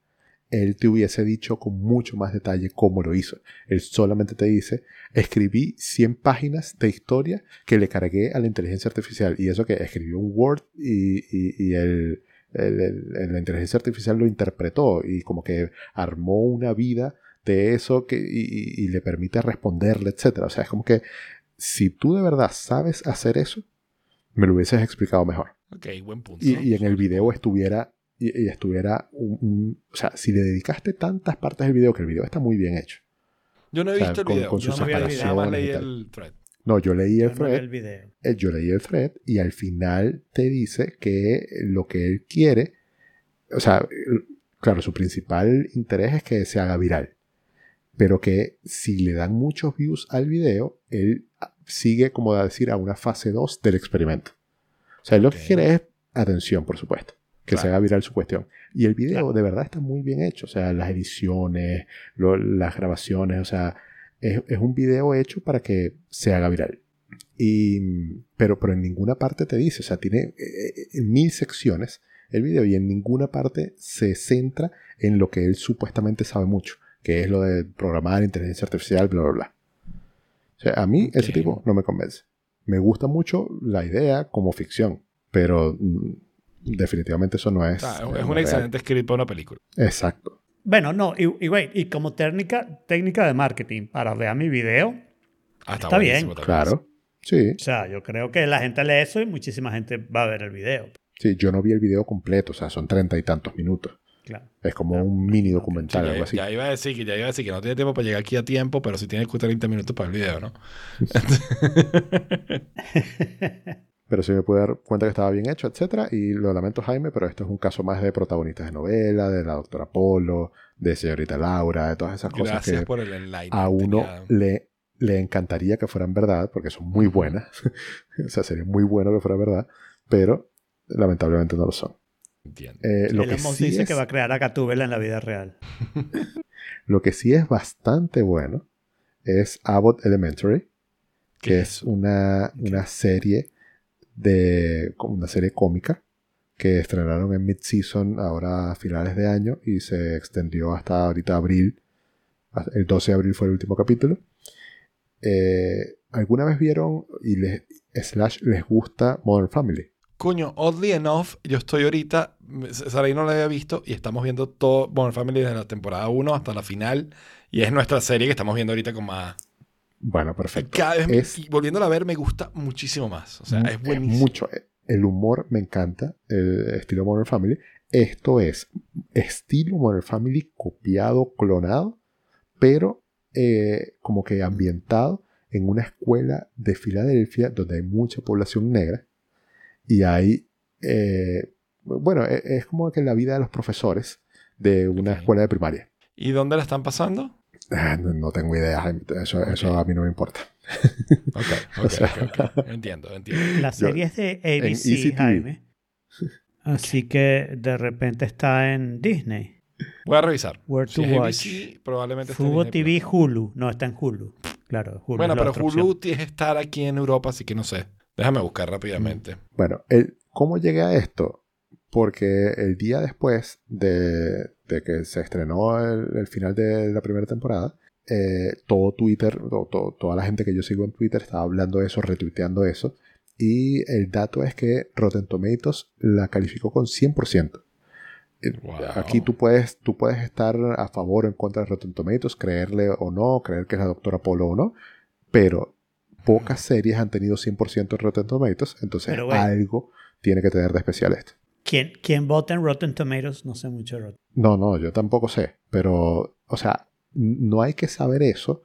él te hubiese dicho con mucho más detalle cómo lo hizo. Él solamente te dice, escribí 100 páginas de historia que le cargué a la inteligencia artificial. Y eso que escribió un Word y, y- y el- el- el- la inteligencia artificial lo interpretó y como que armó una vida de eso que, y, y- y le permite responderle, etc. O sea, es como que si tú de verdad sabes hacer eso, me lo hubieses explicado mejor. Ok, buen punto. Y, y en el video estuviera, y, y estuviera un, un- O sea, si le dedicaste tantas partes del video, que el video está muy bien hecho. Yo no he o sea, visto el con- video. con Yo no video, leí el thread. No, yo leí el Yo no vi thread, el video. eh, yo leí el thread y al final te dice que lo que él quiere, o sea, claro, su principal interés es que se haga viral, pero que si le dan muchos views al video, él ah, sigue, como decir, a una fase 2 del experimento. O sea, él lo que quiere es atención, por supuesto, que se haga viral su cuestión. Y el video Claro. de verdad está muy bien hecho, o sea, las ediciones, lo- las grabaciones, o sea, es, es un video hecho para que se haga viral. Y, pero, pero en ninguna parte te dice, o sea, tiene eh, eh, mil secciones el video y en ninguna parte se centra en lo que él supuestamente sabe mucho, que es lo de programar inteligencia artificial, bla, bla, bla. O sea, a mí ese Ok. tipo no me convence. Me gusta mucho la idea como ficción, pero mm, definitivamente eso no es. Eh, es un real. excelente script para una película. Exacto. Bueno, no, y, y wait, y como técnica, técnica de marketing para ver mi video, Ah, Está bien, buenísimo también. Claro. Sí, o sea, yo creo que la gente lee eso y muchísima gente va a ver el video. sí, yo no vi el video completo, o sea, son treinta y tantos minutos. Claro. Es como un mini Sí, documental, algo ya, así. ya iba a decir que ya iba a decir que no tiene tiempo para llegar aquí a tiempo, pero sí tiene 30 minutos para el video, ¿no? Pero sí me pude dar cuenta que estaba bien hecho, etcétera. Y lo lamento, Jaime, pero esto es un caso más de protagonistas de novela, de la doctora Polo, de señorita Laura, de todas esas cosas Gracias que por el enlightenment. a uno Tenía- le, le encantaría que fueran verdad, porque son muy buenas. o sea, sería muy bueno que fuera verdad, pero lamentablemente no lo son. Entiendo. Eh, lo, que sí dice es, que va a crear a Gatúbela en la vida real. lo que sí es bastante bueno es Abbott Elementary, ¿Qué que es una, una serie de como una serie cómica que estrenaron en mid-season ahora a finales de año y se extendió hasta ahorita abril. El 12 de abril fue el último capítulo. Eh, ¿Alguna vez vieron, y les, slash les gusta Modern Family. Coño, oddly enough, yo estoy ahorita, Sarai no la había visto y estamos viendo todo Modern Family desde la temporada 1 hasta la final y es nuestra serie que estamos viendo ahorita con más... Bueno, perfecto. Cada vez Es- y volviéndola a ver me gusta muchísimo más. O sea, es buenísimo. mucho. El humor me encanta, el estilo Modern Family. Esto es estilo Modern Family copiado, clonado, pero eh, como que ambientado en una escuela de Filadelfia donde hay mucha población negra y hay, eh, bueno, e- es como que la vida de los profesores de una escuela de primaria. ¿Y dónde la están pasando? Ah, No, no tengo idea, eso, a mí no me importa. Ok, O sea- ok, ok. Entiendo, entiendo. La Yo- serie es de ABC, TV. Jaime. Así que de repente está en Disney. Voy a revisar. Where Si to es watch. ABC, probablemente esté en Fubo TV. Hulu. No, está en Hulu. Claro, Hulu. Bueno, pero Hulu opción. tiene que estar aquí en Europa, así que no sé. Déjame buscar rápidamente. Bueno, el- ¿cómo llegué a esto? Porque el día después de, de que se estrenó el, el final de la primera temporada, eh, todo Twitter, to- to- toda la gente que yo sigo en Twitter estaba hablando de eso, retuiteando eso. Y el dato es que Rotten Tomatoes la calificó con 100%. Eh, Wow. Aquí tú puedes, tú puedes estar a favor o en contra de Rotten Tomatoes, creerle o no, creer que es la doctora Polo o no, pero pocas series han tenido 100% en Rotten Tomatoes, entonces güey. algo tiene que tener de especial esto. ¿Quién, ¿Quién vota en Rotten Tomatoes? No sé mucho de Rotten. No, no, yo tampoco sé, pero, o sea, no hay que saber eso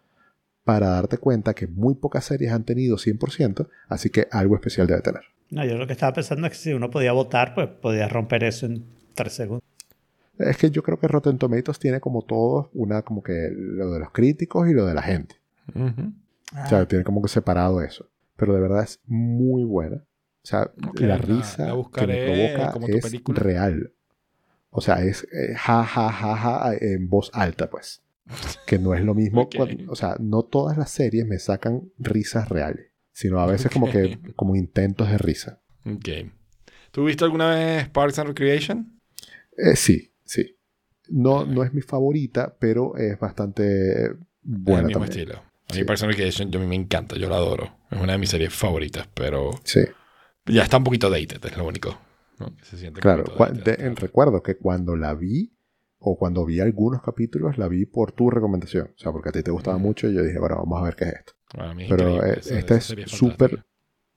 para darte cuenta que muy pocas series han tenido 100%, así que algo especial debe tener. No, yo lo que estaba pensando es que si uno podía votar, pues podía romper eso en tres segundos. Es que yo creo que Rotten Tomatoes tiene como todo una como que lo de los críticos y lo de la gente. Ujú. O sea, tiene como que separado eso. Pero de verdad es muy buena. O sea, Ok, la risa la que buscaré me provoca como tu es película. real. O sea, es eh, ja, ja, ja, ja en voz alta, pues. Que no es lo mismo. Ok. cuando- o sea, no todas las series me sacan risas reales. Sino a veces como que como intentos de risa. Ok. ¿Tú viste alguna vez Parks and Recreation? Eh, sí, sí. No, no es mi favorita, pero es bastante Es buena el mismo también. estilo. A mí Sí. Parks and Recreation yo, a mí me encanta, yo la adoro. Es una de mis series favoritas, pero Sí. ya está un poquito dated, es lo único. se siente Claro, dated. recuerdo que cuando la vi, o cuando vi algunos capítulos, la vi por tu recomendación. O sea, porque a ti te gustaba Mm. mucho y yo dije, bueno, vamos a ver qué es esto. Bueno, es Pero eh, esa- esta esa es súper,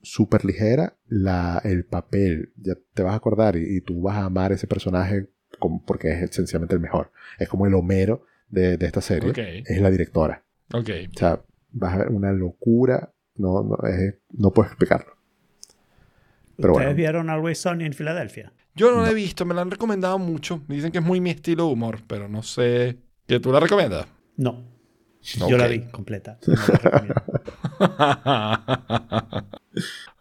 súper ligera. La, el papel, ya te vas a acordar y, y tú vas a amar ese personaje como- porque es esencialmente el mejor. Es como el Homero de, de esta serie. Ok. Es la directora. Ok. O sea, vas a ver una locura. No, no, es- no puedo explicarlo. Pero ¿Ustedes bueno. vieron Always Sunny en Filadelfia? Yo no la he visto, me la han recomendado mucho. Me dicen que es muy mi estilo de humor, pero no sé. ¿Que tú la recomiendas? No. Ok. Yo la vi completa. No la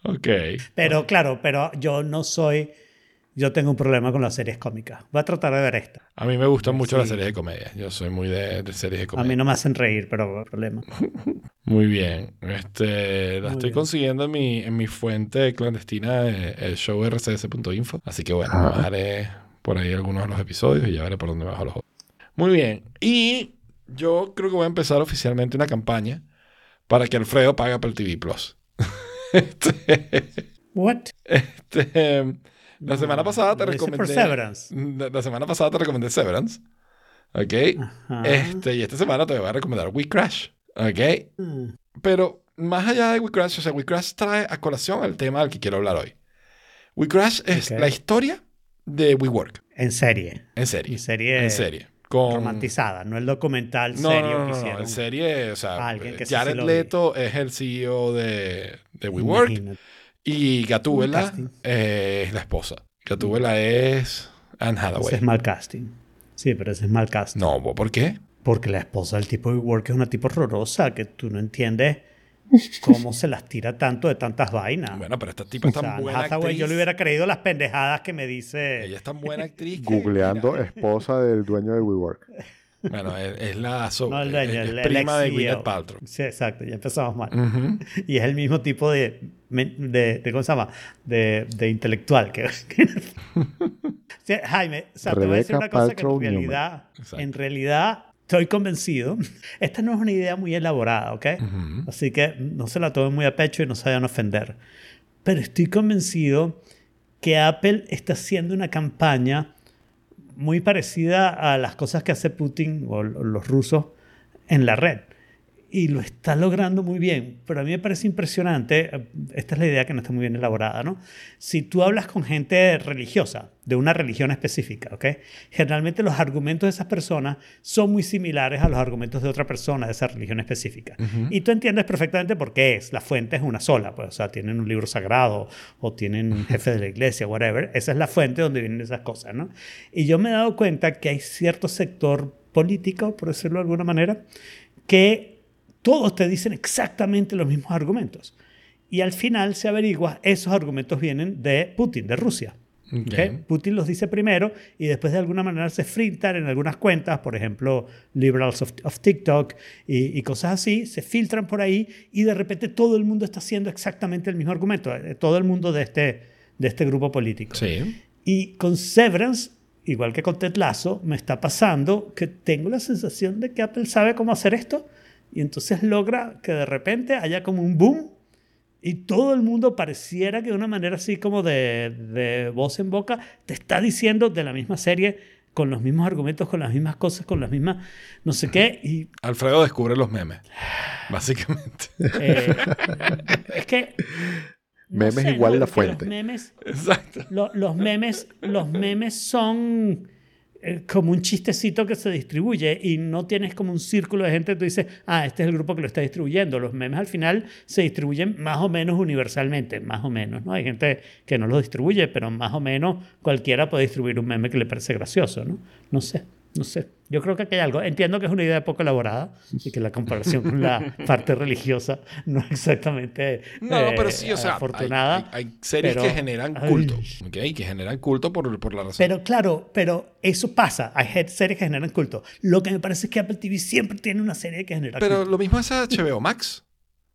ok. pero claro, pero yo no soy... Yo tengo un problema con las series cómicas. Voy a tratar de ver esta. A mí me gustan mucho las series de comedia. Yo soy muy de, de series de A comedia. mí no me hacen reír, pero problema. Muy bien. Este, la Muy estoy bien. consiguiendo en mi, en mi fuente clandestina, el show rcs.info. Así que bueno, Ah. bajaré por ahí algunos de los episodios y ya veré por dónde bajo los otros. Muy bien. Y yo creo que voy a empezar oficialmente una campaña para que Alfredo pague Apple TV Plus. este, What? este, la semana pasada te recomendé. Severance. La, semana pasada te recomendé Severance. ¿Ok? Ajá. Este, y esta semana te voy a recomendar We Crash. ¿Ok? Mm. Pero más allá de We Crash, o sea, We Crash trae a colación el tema del que quiero hablar hoy. We Crash es Ok. la historia de WeWork. En serie. En serie. En serie. En serie. Con... Romantizada, no el documental No, serio no, no, que no, hicieron. en serie, o sea, Jared Leto es el CEO de, de WeWork Imagínate. Y Gatúbela eh, es la esposa. Gatúbela es Anne Ese Hathaway. es mal casting. Sí, pero ese es mal casting. No, ¿por qué? Porque la esposa del tipo de work es una tipo horrorosa que tú no entiendes cómo se las tira tanto de tantas vainas. Bueno, pero esta tipa es o tan sea, Anne buena Hathaway, actriz. yo le hubiera creído las pendejadas que me dice. Ella es tan buena actriz. que, Googleando mira, esposa del dueño de WeWork. Bueno, es, es la so- No, el es- dueño, es el- el prima de ex Gwyneth. Paltrow. Sí, exacto, ya empezamos mal. Ujú. Y es el mismo tipo de, de, de ¿cómo se llama? De, de intelectual que... que- Sí, Jaime, o sea, te voy a decir una cosa que Paltrow en realidad, en realidad estoy convencido. Esta no es una idea muy elaborada, ¿ok? Ujú. Así que no se la tomen muy a pecho y no se vayan a ofender. Pero estoy convencido que Apple está haciendo una campaña muy parecida a las cosas que hace Putin o los rusos en la red. Y lo está logrando muy bien. Pero a mí me parece impresionante, eh, esta es la idea que no está muy bien elaborada, ¿no? Si tú hablas con gente religiosa, de una religión específica, ¿ok? Generalmente los argumentos de esas personas son muy similares a los argumentos de otra persona de esa religión específica. Y tú entiendes perfectamente por qué es. La fuente es una sola, pues, o sea, tienen un libro sagrado o tienen un jefe de la iglesia, whatever. Esa es la fuente donde vienen esas cosas, ¿no? Y yo me he dado cuenta que hay cierto sector político, por decirlo de alguna manera, que todos te dicen exactamente los mismos argumentos. Y al final se averigua, esos argumentos vienen de Putin, de Rusia. Putin los dice primero y después de alguna manera se filtran en algunas cuentas, por ejemplo, Liberals of, of TikTok y, y cosas así, se filtran por ahí y de repente todo el mundo está haciendo exactamente el mismo argumento, eh, todo el mundo de este, de este grupo político. Sí. Y con Severance, igual que con Ted Lasso, me está pasando que tengo la sensación de que Apple sabe cómo hacer esto y entonces logra que de repente haya como un boom y todo el mundo pareciera que de una manera así como de, de voz en boca te está diciendo de la misma serie con los mismos argumentos, con las mismas cosas, con las mismas no sé qué. Y Alfredo descubre los memes, básicamente. eh, es que... no Memes sé, igual ¿no? la fuente. Los memes, Exacto. Lo- los, memes, los memes son como un chistecito que se distribuye y no tienes como un círculo de gente tú dices, ah, este es el grupo que lo está distribuyendo. Los memes al final se distribuyen más o menos universalmente, más o menos, ¿no? Hay gente que no los distribuye, pero más o menos cualquiera puede distribuir un meme que le parece gracioso, ¿no? No sé, no sé. Yo creo que aquí hay algo. Entiendo que es una idea poco elaborada y que la comparación con la parte religiosa no es exactamente No, eh, pero sí, o sea, hay, afortunada. hay- hay series pero- que generan Ay. culto, ¿ok? Que generan culto por, por la razón. Pero claro, pero eso pasa. Hay series que generan culto. Lo que me parece es que Apple TV siempre tiene una serie que genera Pero culto. lo mismo hace HBO Max.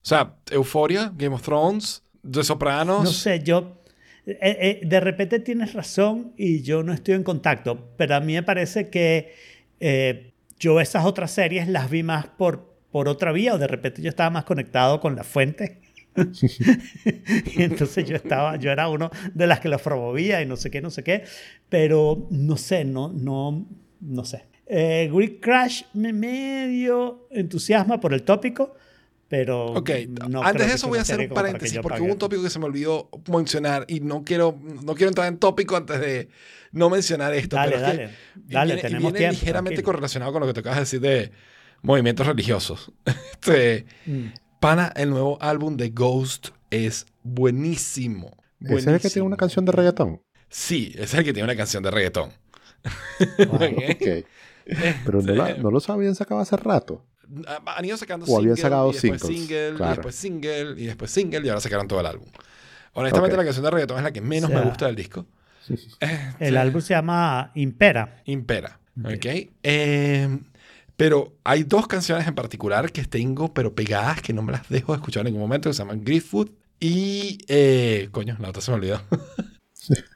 O sea, Euphoria, Game of Thrones, The Sopranos. No sé, yo... eh, eh, de repente tienes razón y yo no estoy en contacto, pero a mí me parece que eh, yo esas otras series las vi más por, por otra vía o de repente yo estaba más conectado con la fuente. y entonces yo estaba, yo era uno de las que los promovía y no sé qué, no sé qué, pero no sé, no, no, no sé. Eh, Greek Crash me medio entusiasma por el tópico, pero Ok, no creo antes de eso voy a hacer un paréntesis porque pague. hubo un tópico que se me olvidó mencionar y no quiero, no quiero entrar en tópico antes de no mencionar esto. Dale, pero es que dale, dale, viene, tenemos viene tiempo, ligeramente tranquilo. correlacionado con lo que te acabas de decir de movimientos religiosos. Este, Mm. Pana, el nuevo álbum de Ghost es buenísimo. ¿Ese es el que tiene una Buenísimo. canción de reggaetón? Sí, ese es el que tiene una canción de reggaetón. Wow. Ok. Ok. Pero no, la- no los habían sacado hace rato. Han ido sacando O habían single, sacado y después singles, single, y claro. después single, y después single, y ahora sacaron todo el álbum. Honestamente, Ok. la canción de reggaetón es la que menos O sea, me gusta del disco. El Sí. álbum se llama Impera. Impera. ¿Ok? Eh, pero hay dos canciones en particular que tengo, pero pegadas, que no me las dejo de escuchar en ningún momento, que se llaman Griffwood y... eh, coño, la otra se me olvidó.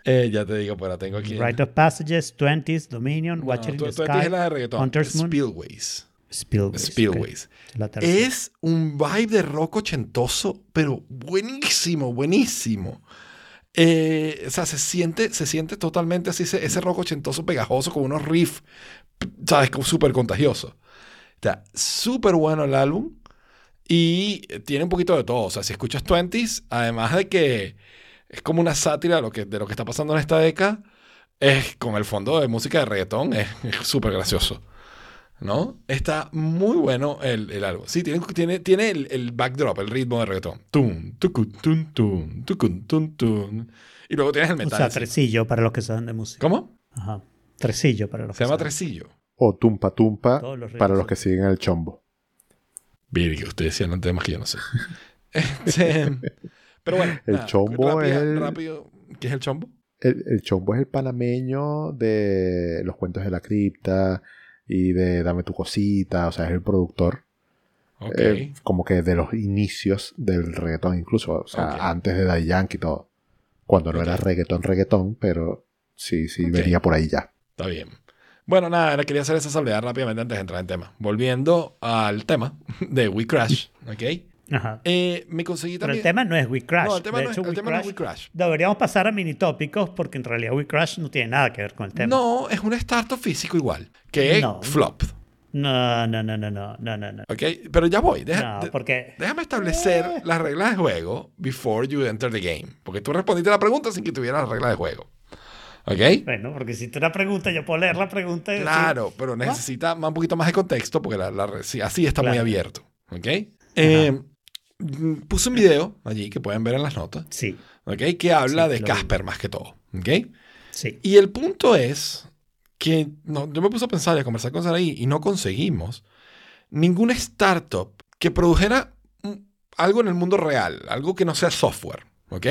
Eh, ya te digo, pues la tengo aquí. Rite of Passages, Twenties, Dominion, No, Watcher in the Sky, entiendes la de reggaetón. Hunter's Moon, Spillways. Spillways. Es un vibe de rock ochentoso, pero buenísimo, buenísimo. Eh, o sea, se siente, se siente totalmente así ese, ese rock ochentoso pegajoso con unos riffs, ¿sabes? Súper contagioso. Está súper bueno el álbum y tiene un poquito de todo. O sea, si escuchas 20s, además de que es como una sátira de lo que, de lo que está pasando en esta década, es con el fondo de música de reggaetón, es súper gracioso. ¿No? Está muy bueno el, el álbum. Sí, tiene, tiene, tiene el, el backdrop, el ritmo de reggaetón. Tum, tucun, tun, tun, tucun, tun, tun. Y luego tienes el O metal. sea, sí. tresillo para los que saben de música. ¿Cómo? Ajá. Tresillo para los Se que llama saben. tresillo. O Tumpa Tumpa los para los que siguen el chombo. Virgen, ustedes decían temas que yo no sé. Este, pero bueno. El chombo es el- rápido. ¿Qué es el chombo? El, el chombo es el panameño de los cuentos de la cripta y de Dame tu cosita. O sea, es el productor. Ok. eh, como que de los inicios del reggaetón, incluso. O sea, antes de Daddy Yankee y todo. Cuando no era reggaetón, reggaetón, pero sí, sí venía por ahí ya. Está bien. Bueno, nada, quería hacer esa salvedad rápidamente antes de entrar en tema. Volviendo al tema de We Crash, ¿ok? Ajá. Eh, me conseguí Pero también... el tema no es We Crash. No, el tema de no es- hecho, el We tema no es Crash- We Crash. Deberíamos pasar a mini tópicos porque en realidad We Crash no tiene nada que ver con el tema. No, es un startup físico igual, que No. flop, No, no, no, no, no, no, no. ¿ok? Pero ya voy, deja- No, porque déjame establecer las reglas de juego before you enter the game. Porque tú respondiste la pregunta sin que tuviera las reglas de juego. ¿Ok? Bueno, porque si te una pregunta, yo puedo leer la pregunta y decir, Claro, pero necesita más- un poquito más de contexto porque la, la así está muy Claro. abierto. ¿Ok? Eh, puse un video allí que pueden ver en las notas, Sí, ¿ok? Que habla Sí, de vi. Casper más que todo. ¿Ok? sí. Y el punto es que no, yo me puse a pensar y a conversar con Saraí y no conseguimos ninguna startup que produjera algo en el mundo real, algo que no sea software, ¿ok?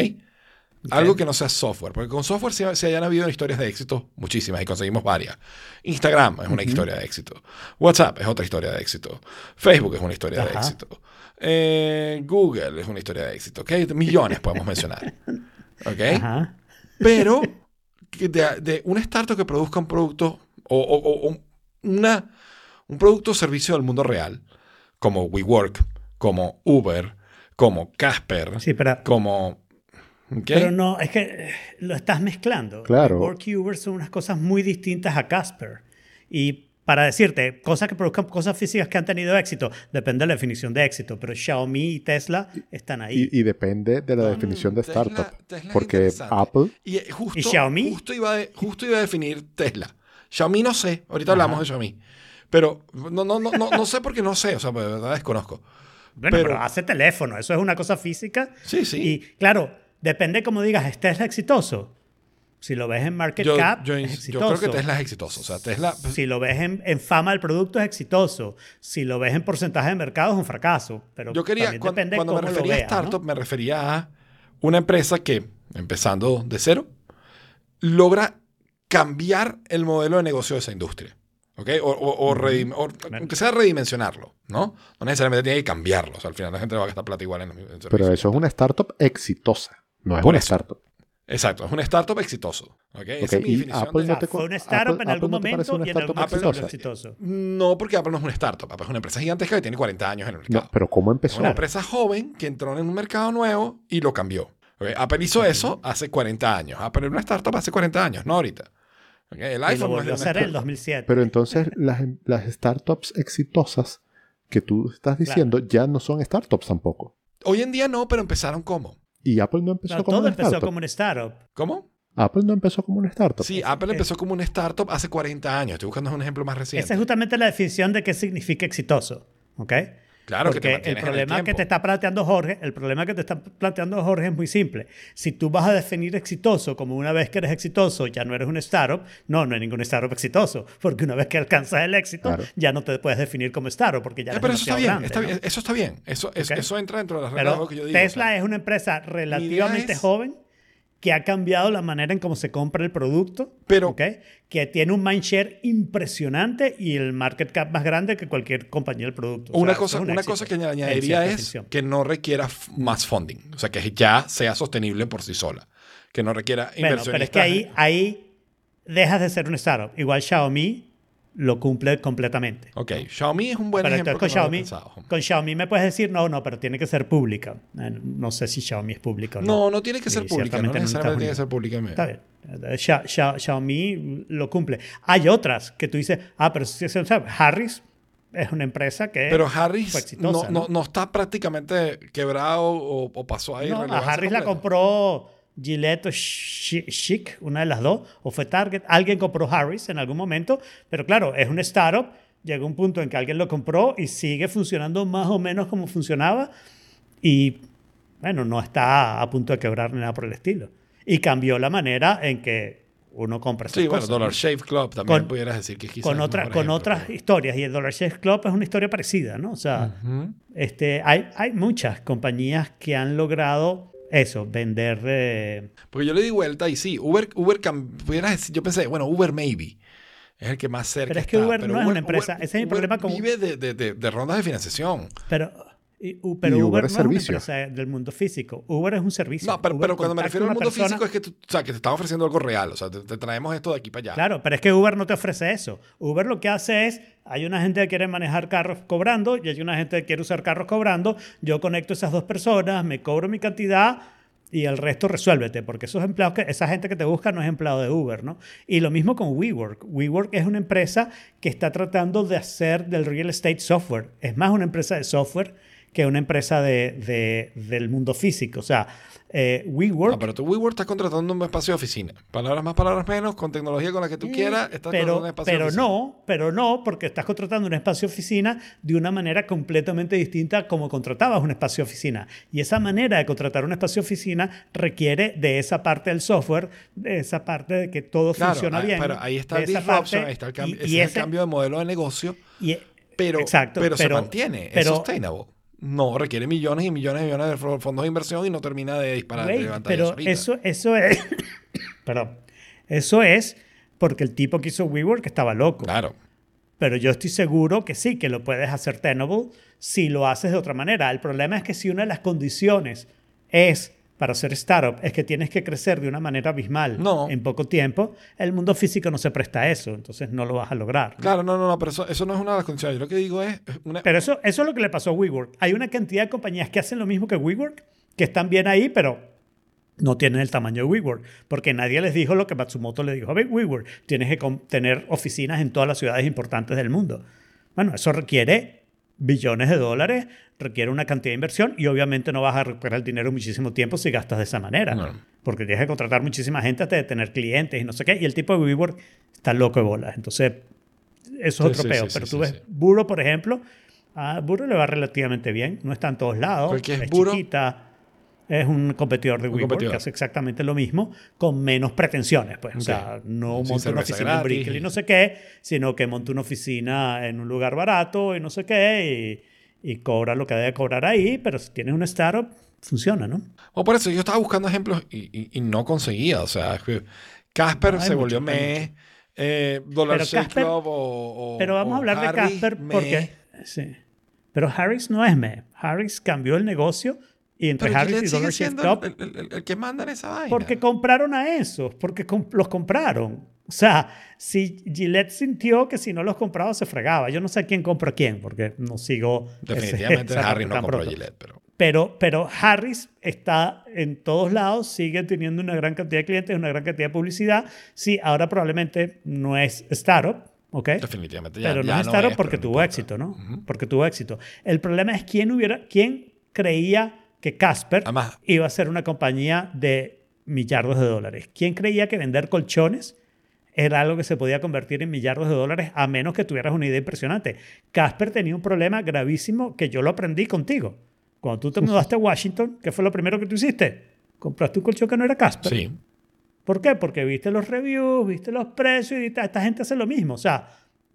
Algo que no sea software, porque con software se, se hayan habido historias de éxito muchísimas y conseguimos varias. Instagram es una historia de éxito. WhatsApp es otra historia de éxito. Facebook es una historia de éxito. Eh, Google es una historia de éxito. ¿ok? Millones podemos mencionar. ¿Ok? Ajá. pero de, de una startup que produzca un producto o, o- o- o una, un producto o servicio del mundo real, como WeWork, como Uber, como Casper, Sí, pero, como... ¿ok? pero no, es que eh, lo estás mezclando. Claro. Work y Uber son unas cosas muy distintas a Casper. Y para decirte, cosas que produzcan cosas físicas que han tenido éxito, depende de la definición de éxito, pero Xiaomi y Tesla están ahí. Y, y depende de la Mm, definición de Tesla- startup. Tesla es porque. Apple, Y eh, justo, ¿Y Xiaomi? Justo iba, a, justo iba a definir Tesla. Xiaomi no sé, ahorita hablamos de Xiaomi. Pero no, no, no, no, no sé porque no sé, o sea, de verdad desconozco. Bueno, pero, pero- hace teléfono, eso es una cosa física. Sí, sí. Y claro, depende como digas, ¿es Tesla exitoso? Si lo ves en market Yo, cap, yo- es yo exitoso. creo que Tesla es exitoso. O sea, Tesla... Si lo ves en, en fama del producto es exitoso. Si lo ves en porcentaje de mercado es un fracaso. Pero Yo quería, también cuan- depende cuando, me cómo refería a startup, me refería a una empresa que, empezando de cero, logra cambiar el modelo de negocio de esa industria. ¿Ok? O, o- o redim- o- aunque sea redimensionarlo, ¿no? No necesariamente tiene que cambiarlo. O sea, al final la gente va a gastar plata igual en, pero eso es una startup exitosa. No es Por una eso. startup. Exacto, es una startup exitoso. ¿Ok? Esa es mi definición Apple de- no te fue una startup Apple- en algún Apple no momento una y en algún momento exitosa. exitoso. No, porque Apple no es una startup. Apple es una empresa gigantesca que tiene 40 años en el mercado. No, pero ¿cómo Es empezó? una empresa joven que entró en un mercado nuevo y lo cambió. Apple hizo eso hace 40 años. Apple era una startup hace 40 años, no ahorita. El lo iPhone no es en el startup. 2007. Pero entonces las, em- las startups exitosas que tú estás diciendo ya no son startups tampoco. Hoy en día no, pero empezaron como. Y Apple no empezó No, como todo una empezó startup. como una startup. ¿Cómo? Apple no empezó como una startup. Sí, Apple empezó como una startup hace 40 años. Estoy buscando un ejemplo más reciente. Esa es justamente la definición de qué significa exitoso. ¿Ok? Claro que te Porque el en el problema que te está planteando Jorge, el problema que te está planteando Jorge es muy simple. Si tú vas a definir exitoso como una vez que eres exitoso, ya no eres un startup, no, no hay ningún startup exitoso, porque una vez que alcanzas el éxito, Claro. ya no te puedes definir como startup, porque ya Eh, eres pero eso está bien, grande, está ¿no? bien, eso está bien. Eso, es- Ok. eso entra dentro de las reglas de que yo digo. Tesla o sea, es una empresa relativamente es- joven que ha cambiado la manera en cómo se compra el producto, Pero- ¿ok? que tiene un mindshare impresionante y el market cap más grande que cualquier compañía del producto. O Una sea, cosa, un una éxito cosa que añadiría es definición. que no requiera más funding. O sea, que ya sea sostenible por sí sola. Que no requiera Bueno, inversión. pero es que ahí, ahí dejas de ser un startup. Igual Xiaomi lo cumple completamente. Ok, Xiaomi es un buen Pero ejemplo con que Xiaomi, pensado. con Xiaomi me puedes decir, no, no, pero tiene que ser pública. Eh, No sé si Xiaomi es pública o no. No, no tiene que ser Y pública. No tiene que ser pública. Está bien. Eh, Xia- Xia- Xiaomi lo cumple. Hay otras que tú dices, ah, pero si se sabe, Harris es una empresa que Pero fue Harris exitosa. no, no, no está prácticamente quebrado o, o pasó ahí. No, a Harris la compró Gillette o Chi- Chic, una de las dos, o fue Target. Alguien compró Harris en algún momento, pero claro, es un startup. Llegó un punto en que alguien lo compró y sigue funcionando más o menos como funcionaba. Y bueno, no está a punto de quebrar ni nada por el estilo. Y cambió la manera en que uno compra Sí, bueno, cosas, Dollar. Shave Club también Con- pudieras decir que quizás con, otra, con ejemplo, otras pero- historias. Y el Dollar Shave Club es una historia parecida, ¿no? O sea, Ujú. este, hay, hay muchas compañías que han logrado eso, vender... eh, Porque yo le di vuelta y sí, Uber, Uber cam- pudieras decir, yo pensé, bueno, Uber maybe. Es el que más cerca Pero es que está, Uber no es una empresa. Ese es mi Uber problema con- vive de, de- de- de rondas de financiación. pero Y, U- pero Y Uber, Uber no es es una servicio. empresa del mundo físico. Uber es un servicio. No, pero, Uber pero cuando me refiero a al mundo persona- físico es que, tú, o sea, que te están ofreciendo algo real. O sea, te, te traemos esto de aquí para allá. Claro, pero es que Uber no te ofrece eso. Uber lo que hace es, hay una gente que quiere manejar carros cobrando y hay una gente que quiere usar carros cobrando. Yo conecto esas dos personas, me cobro mi cantidad y el resto resuélvete, porque esos empleados que esa gente que te busca no es empleado de Uber, ¿no? Y lo mismo con WeWork. WeWork es una empresa que está tratando de hacer del real estate software. Es más una empresa de software que una empresa de, de- del mundo físico. O sea, eh, WeWork No, pero tú, WeWork, estás contratando un espacio de oficina. Palabras más, palabras menos, con tecnología con la que tú quieras, estás contratando pero, un espacio de pero oficina. no, pero no, porque estás contratando un espacio de oficina de una manera completamente distinta como contratabas un espacio de oficina. Y esa manera de contratar un espacio de oficina requiere de esa parte del software, de esa parte de que todo Claro, funciona ah, bien. pero ahí está de el disruption, parte, ahí está el y- cambio, y ese es el ese- cambio de modelo de negocio, y- pero, exacto, pero, se pero- mantiene, es pero- sustainable. No, requiere millones y millones y millones de fo- fondos de inversión y no termina de disparar, de Güey, levantar pero eso, eso es, perdón, eso es porque el tipo que hizo WeWork estaba loco. Claro. Pero yo estoy seguro que sí, que lo puedes hacer tenable si lo haces de otra manera. El problema es que si una de las condiciones es para ser startup es que tienes que crecer de una manera abismal No. en poco tiempo, el mundo físico no se presta a eso, entonces no lo vas a lograr. ¿no? Claro, no, no, no, pero eso, eso no es una de las condiciones. Yo lo que digo es una, Pero eso, eso es lo que le pasó a WeWork. Hay una cantidad de compañías que hacen lo mismo que WeWork, que están bien ahí, pero no tienen el tamaño de WeWork, porque nadie les dijo lo que Matsumoto le dijo a WeWork. Tienes que tener oficinas en todas las ciudades importantes del mundo. Bueno, eso requiere billones de dólares, requiere una cantidad de inversión y obviamente no vas a recuperar el dinero muchísimo tiempo si gastas de esa manera, No. porque tienes que contratar muchísima gente hasta de tener clientes y no sé qué, y el tipo de WeWork está loco de bolas. Entonces, eso es Sí, otro sí, peo. sí, Pero tú ves sí. Burro, por ejemplo, a Burro le va relativamente bien, no está en todos lados, ¿Cuál que es es chiquita, es un competidor de Un WeWork competidor. que hace exactamente lo mismo con menos pretensiones, pues. O sea, no monta una oficina en gratis. Brickell y no sé qué, sino que monta una oficina en un lugar barato y no sé qué y, y cobra lo que debe cobrar ahí, pero si tienes una startup, funciona, ¿no? O por eso yo estaba buscando ejemplos y, y- y no conseguía. O sea, Casper se volvió hay me, eh, Dollar Pero Shave Casper- Club o, o- Pero vamos o a hablar de Casper me. porque... Sí. Pero Harris no es me. Harris cambió el negocio y entre Pero Harris y sigue Dollar Shave siendo el, el- el- que manda en esa vaina. Porque compraron a esos, porque com- los compraron. O sea, si Gillette sintió que si no los compraba se fregaba. Yo no sé quién compra a quién, porque no sigo. ese- Definitivamente Harry parte no compró pronto. Gillette, pero... Pero, pero Harris está en todos lados, sigue teniendo una gran cantidad de clientes, una gran cantidad de publicidad. Sí, ahora probablemente no es startup, ¿ok? Definitivamente ya, pero no ya es startup es, porque no tuvo importa. éxito, ¿no? Porque tuvo éxito. El problema es quién hubiera, quién creía que Casper Además- iba a ser una compañía de millardos de dólares. ¿Quién creía que vender colchones era algo que se podía convertir en millardos de dólares a menos que tuvieras una idea impresionante? Casper tenía un problema gravísimo que yo lo aprendí contigo. Cuando tú te mudaste a Washington, ¿qué fue lo primero que tú hiciste? Compraste un colchón que no era Casper. Sí. ¿Por qué? Porque viste los reviews, viste los precios y esta, esta gente hace lo mismo. O sea,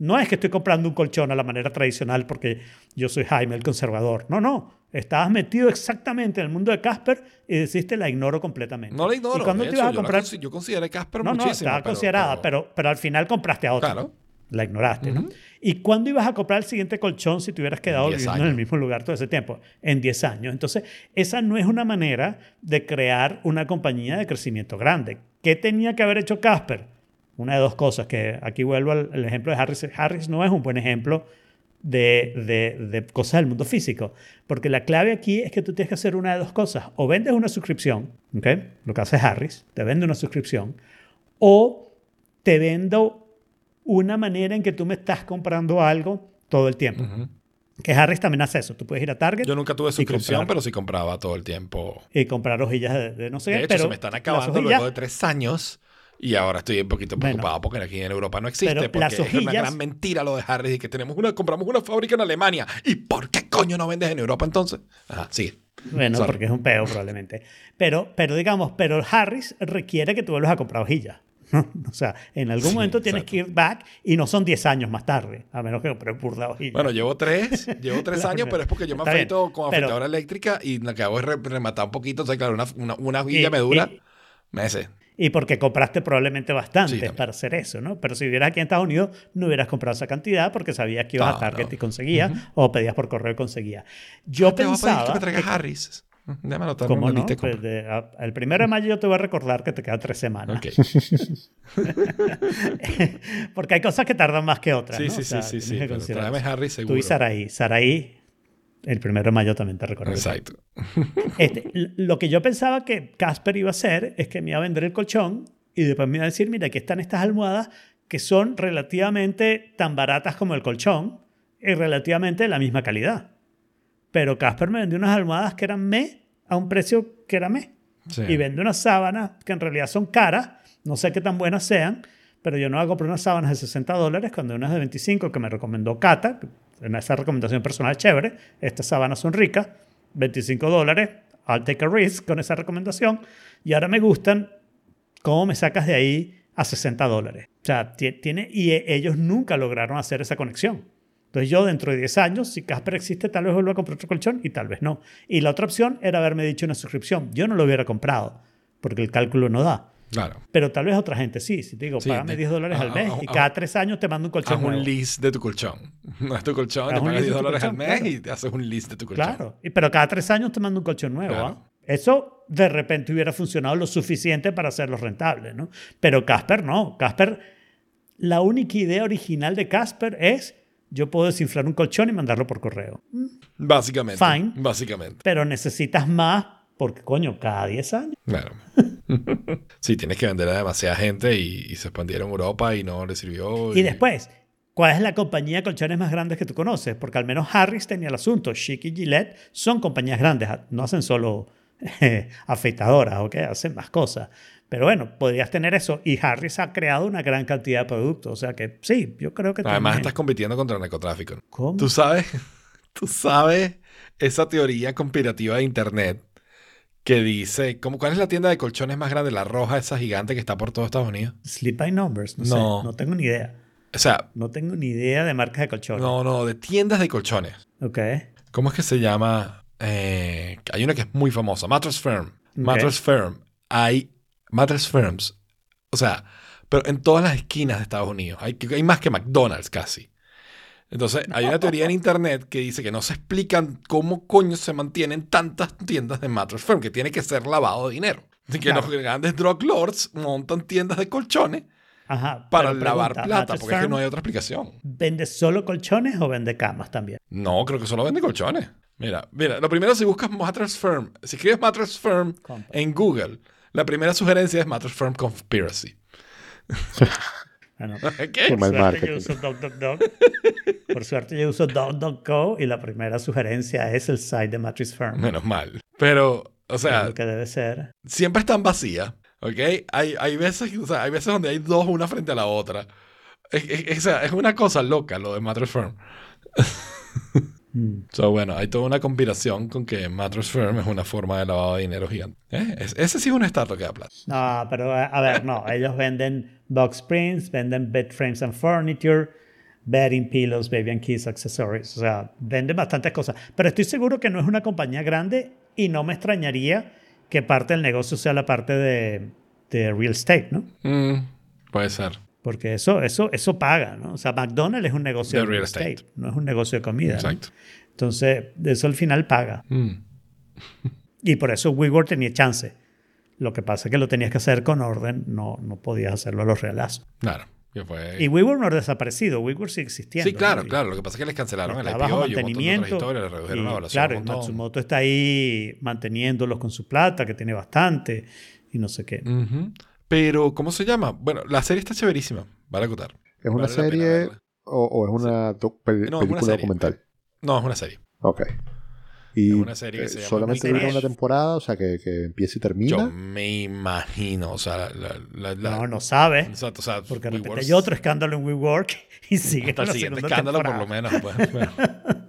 no es que estoy comprando un colchón a la manera tradicional porque yo soy Jaime el conservador. No, no. Estabas metido exactamente en el mundo de Casper y deciste la ignoro completamente. No la ignoro. ¿Y cuándo de te hecho, ibas a yo, la comprar? yo consideré Casper No, no, estaba pero- considerada, pero, pero al final compraste a otra. Claro. La ignoraste, ¿no? ¿Y cuándo ibas a comprar el siguiente colchón si te hubieras quedado 10 viviendo en el mismo lugar todo ese tiempo? En 10 años. Entonces, esa no es una manera de crear una compañía de crecimiento grande. ¿Qué tenía que haber hecho Casper? Una de dos cosas, que aquí vuelvo al, al ejemplo de Harris. Harris no es un buen ejemplo de, de, de cosas del mundo físico, porque la clave aquí es que tú tienes que hacer una de dos cosas. O vendes una suscripción, ¿ok? Lo que hace Harris, te vende una suscripción, o te vendo una manera en que tú me estás comprando algo todo el tiempo. Ujú. Que Harris también hace eso. Tú puedes ir a Target Yo nunca tuve suscripción, comprar. pero sí compraba todo el tiempo. y comprar hojillas de, de no sé De qué. hecho, pero se me están acabando luego de tres años. Y ahora estoy un poquito Bueno. preocupado porque aquí en Europa no existe. Pero porque las es una hojillas- gran mentira lo de Harris y que tenemos una, compramos una fábrica en Alemania. ¿Y por qué coño no vendes en Europa entonces? Ajá, sigue. Bueno, Sorry. porque es un peo probablemente. Pero, pero digamos, pero Harris requiere que tú vuelvas a comprar hojillas. o sea, en algún Sí, momento tienes exacto. que ir back y no son 10 años más tarde, a menos que compres burda hojilla. Bueno, llevo tres, llevo tres La años, primera. pero es porque yo me Está bien, afeito con pero- afeitadora eléctrica y lo que hago es re- rematar un poquito. O sea, claro, una, una, una hojilla Y- me dura y- meses. Y porque compraste probablemente bastante Sí, para hacer eso, ¿no? Pero si vivieras aquí en Estados Unidos, no hubieras comprado esa cantidad porque sabías que ibas No, a Target no. y conseguías, o pedías por correo y conseguías. Yo Te voy a pedir pensaba... que me traigas que- Harris. Déjame anotar ¿Cómo una no? Pues de- a- el primero de mayo yo te voy a recordar que te quedan tres semanas. Ok. Porque hay cosas que tardan más que otras. Sí, ¿no? sí, O sea, sí, sí, sí. Pero. Harris seguro. Tú y Saraí. Saraí, el primero de mayo también te recuerdo. Exacto. Este, lo que yo pensaba que Casper iba a hacer es que me iba a vender el colchón y después me iba a decir, mira, aquí están estas almohadas que son relativamente tan baratas como el colchón y relativamente de la misma calidad. Pero Casper me vendió unas almohadas que eran me a un precio que era me. Sí. Y vende unas sábanas que en realidad son caras, no sé qué tan buenas sean, pero yo no voy a comprar unas sábanas de 60 dólares cuando hay unas de 25 que me recomendó Cata, en esa recomendación personal chévere, estas sábanas son ricas, 25 dólares, I'll take a risk con esa recomendación, y ahora me gustan, ¿cómo me sacas de ahí a 60 dólares? O sea, ti- tiene, y e- ellos nunca lograron hacer esa conexión. Entonces yo dentro de 10 años, si Casper existe, tal vez vuelva a comprar otro colchón y tal vez no. Y la otra opción era haberme dicho una suscripción. Yo no lo hubiera comprado porque el cálculo no da. Claro. Pero tal vez otra gente sí. Si te digo, Sí, págame de- 10 dólares al mes ah, y ah, cada tres años te mando un colchón Haz nuevo. un list de tu colchón. No es tu colchón, te pagas list de 10 tu dólares al mes claro. y te haces un list de tu colchón. Claro. Y- Pero cada tres años te mando un colchón nuevo. Claro. ¿ah? Eso de repente hubiera funcionado lo suficiente para hacerlos rentables. ¿no? Pero Casper no. Casper, la única idea original de Casper es yo puedo desinflar un colchón y mandarlo por correo. Básicamente. Fine. Básicamente. Pero necesitas más porque, coño, cada 10 años. Claro. sí, tienes que vender a demasiada gente y, y se expandieron Europa y no le sirvió. Y después, ¿cuál es la compañía de colchones más grandes que tú conoces? Porque al menos Harris tenía el asunto. Chic y Gillette son compañías grandes, no hacen solo eh, afeitadoras, ¿ok? Hacen más cosas. Pero bueno, podrías tener eso. Y Harris ha creado una gran cantidad de productos. O sea que sí, yo creo que Además, también. estás compitiendo contra el narcotráfico. ¿Cómo? Tú sabes, tú sabes esa teoría conspirativa de internet que dice, ¿cómo, ¿cuál es la tienda de colchones más grande? La roja, esa gigante que está por todo Estados Unidos. Sleep by Numbers, no, No. sé. No tengo ni idea. O sea, No tengo ni idea de marcas de colchones. no, no, de tiendas de colchones. Ok. ¿Cómo es que se llama? Eh, hay una que es muy famosa, Mattress Firm. Mattress Firm. Hay Mattress Firms. O sea, pero en todas las esquinas de Estados Unidos. Hay, hay más que McDonald's casi. Entonces, hay una teoría en internet que dice que no se explican cómo coño se mantienen tantas tiendas de Mattress Firm, que tiene que ser lavado de dinero. Así que Claro. los grandes drug lords montan tiendas de colchones Ajá. para lavar pregunta, plata, ¿Mattress porque es que no hay otra explicación. ¿Vende solo colchones o vende camas también? No, creo que solo vende colchones. Mira, mira, lo primero si buscas Mattress Firm, si escribes Mattress Firm en Google, la primera sugerencia es Mattress Firm Conspiracy. Bueno, ¿Qué? Qué mal suerte marketing. yo uso DuckDuckDuck. Por suerte yo uso DuckDuckGo y la primera sugerencia es el site de Mattress Firm. Menos mal. Pero, o sea, lo que debe ser. siempre están vacías, ¿ok? Hay, hay, veces, o sea, hay veces donde hay dos una frente a la otra. Es, es- es- una cosa loca lo de Mattress Firm. Mm. So, bueno, hay toda una conspiración con que Mattress Firm es una forma de lavado de dinero gigante. ¿Eh? Es- ese sí es un estatua que da plata. No, pero a ver, no. Ellos venden box springs, venden bed frames and furniture, bedding pillows, baby and kids accessories. O sea, venden bastantes cosas. Pero estoy seguro que no es una compañía grande y no me extrañaría que parte del negocio sea la parte de, de real estate, ¿no? Mm, puede ser. Porque eso, eso, eso paga, ¿no? O sea, McDonald's es un negocio De de, real estate, estate. no es un negocio de comida. ¿no? Exacto. Entonces, eso al final paga. Mm. Y por eso WeWork tenía chance. Lo que pasa es que lo tenías que hacer con orden, no, no podías hacerlo a los realazos. Claro. Que fue... Y WeWork no ha desaparecido, WeWork sigue existiendo. Sí, claro, claro. Lo que pasa es que les cancelaron el IPO bajo y mantenimiento. historias, le redujeron y, la evaluación claro, y. Matsumoto está ahí manteniéndolos con su plata, que tiene bastante, y no sé qué. Pero, ¿cómo se llama? Bueno, la serie está chéverísima. Vale acotar. ¿Es una Vale serie o, o es una es película serie. documental? No, es una serie. Ok. Y Es una serie que eh, se llama solamente dura una temporada, o sea, que, que empieza y termina. Yo me imagino, o sea, la... la- la- No, no sabe. Exacto, o sea, Porque de repente WeWork- hay otro escándalo en WeWork y sigue Hasta el siguiente escándalo, por lo menos. Pues. Bueno.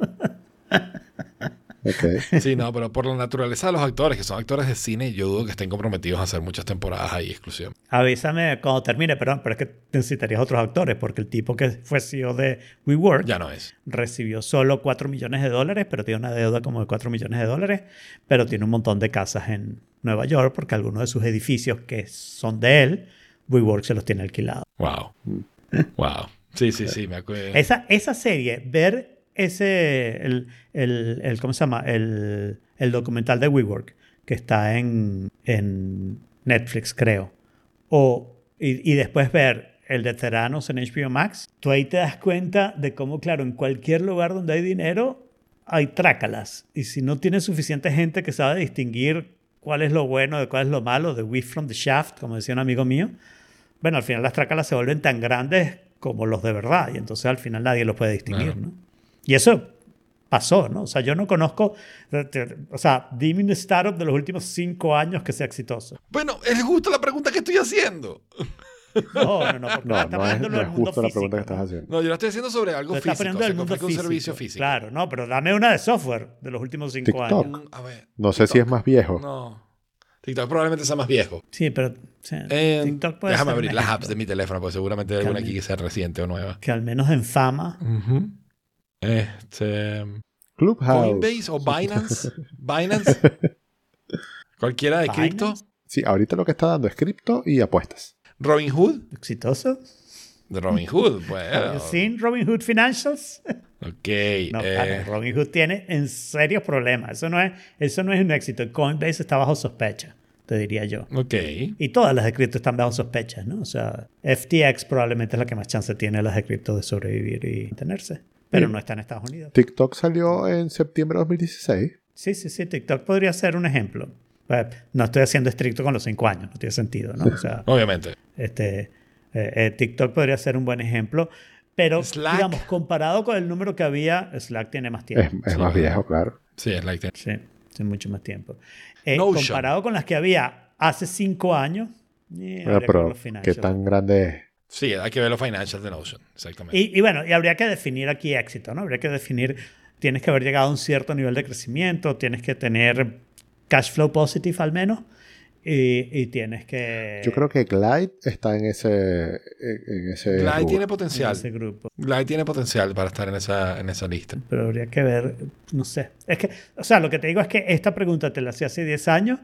Sí, no, pero por la naturaleza de los actores, que son actores de cine, yo dudo que estén comprometidos a hacer muchas temporadas ahí exclusivamente. Avísame cuando termine, perdón, pero es que necesitarías otros actores, porque el tipo que fue CEO de WeWork Ya no es. recibió solo 4 millones de dólares, pero tiene una deuda como de 4 millones de dólares, pero tiene un montón de casas en Nueva York, porque algunos de sus edificios que son de él, WeWork se los tiene alquilados. Wow. Wow. Sí, sí, sí, me acuerdo. Esa, esa serie, ver ese, el, el, el- ¿cómo se llama? El, el documental de WeWork, que está en, en Netflix, creo. O, y, y después ver el de Teranos en HBO Max, tú ahí te das cuenta de cómo, claro, en cualquier lugar donde hay dinero, hay trácalas. Y si no tienes suficiente gente que sabe distinguir cuál es lo bueno de cuál es lo malo, de Weave from the Shaft, como decía un amigo mío, bueno, al final las trácalas se vuelven tan grandes como los de verdad y entonces al final nadie los puede distinguir, Claro. ¿no? Y eso pasó, ¿no? O sea, yo no conozco, o sea, dime un startup de los últimos cinco años que sea exitoso. Bueno, es justo la pregunta que estoy haciendo. No, no, no, porque No, está no es, poniéndolo no del mundo justo la pregunta que físico, estás haciendo. No, yo lo estoy haciendo sobre algo Tú estás físico. poniendo del mundo ofrezca un físico. servicio físico. Claro, no, pero dame una de software de los últimos cinco TikTok. años. Mm, A ver. No sé si es más viejo. No. TikTok probablemente sea más viejo. Sí, pero o sea, Eh, TikTok puede déjame ser abrir las apps de mi teléfono, porque seguramente hay alguna aquí que sea reciente o nueva. Que al menos en fama. Este. Clubhouse. Coinbase o Binance. Binance. Cualquiera de cripto. Sí, ahorita lo que está dando es cripto y apuestas. Robinhood. ¿Exitoso? De Robinhood, ¿Have bueno. you seen Robinhood Financials? Ok. No, eh, claro, Robinhood tiene en serios problemas. Eso no, es, eso no es un éxito. Coinbase está bajo sospecha, te diría yo. ok. Y todas las de cripto están bajo sospecha, ¿no? O sea, FTX probablemente es la que más chance tiene las de cripto de sobrevivir y mantenerse. Pero no está en Estados Unidos. TikTok salió en septiembre de 2016. Sí, sí, sí. TikTok podría ser un ejemplo. Eh, No estoy haciendo estricto con los cinco años, no tiene sentido, ¿no? O sea, Obviamente. este, eh, eh, TikTok podría ser un buen ejemplo. Pero, Slack. digamos, comparado con el número que había, Slack tiene más Es, tiempo. es Sí. más viejo, claro. Sí, es like that. Sí, sí, mucho más tiempo. Eh, comparado con las que había hace cinco años, eh, Bueno, pero los ¿qué tan grande es? Sí, hay que ver los financials de Notion. Exactamente. Y, y bueno, y habría que definir aquí éxito, ¿no? Habría que definir, tienes que haber llegado a un cierto nivel de crecimiento, tienes que tener cash flow positive al menos, y, y tienes que... Yo creo que Glide está en ese. En en ese Glide rubro. tiene en potencial. ese grupo. Glide tiene potencial para estar en esa, en esa lista. Pero habría que ver, no sé. Es que, o sea, lo que te digo es que esta pregunta te la hacía hace 10 años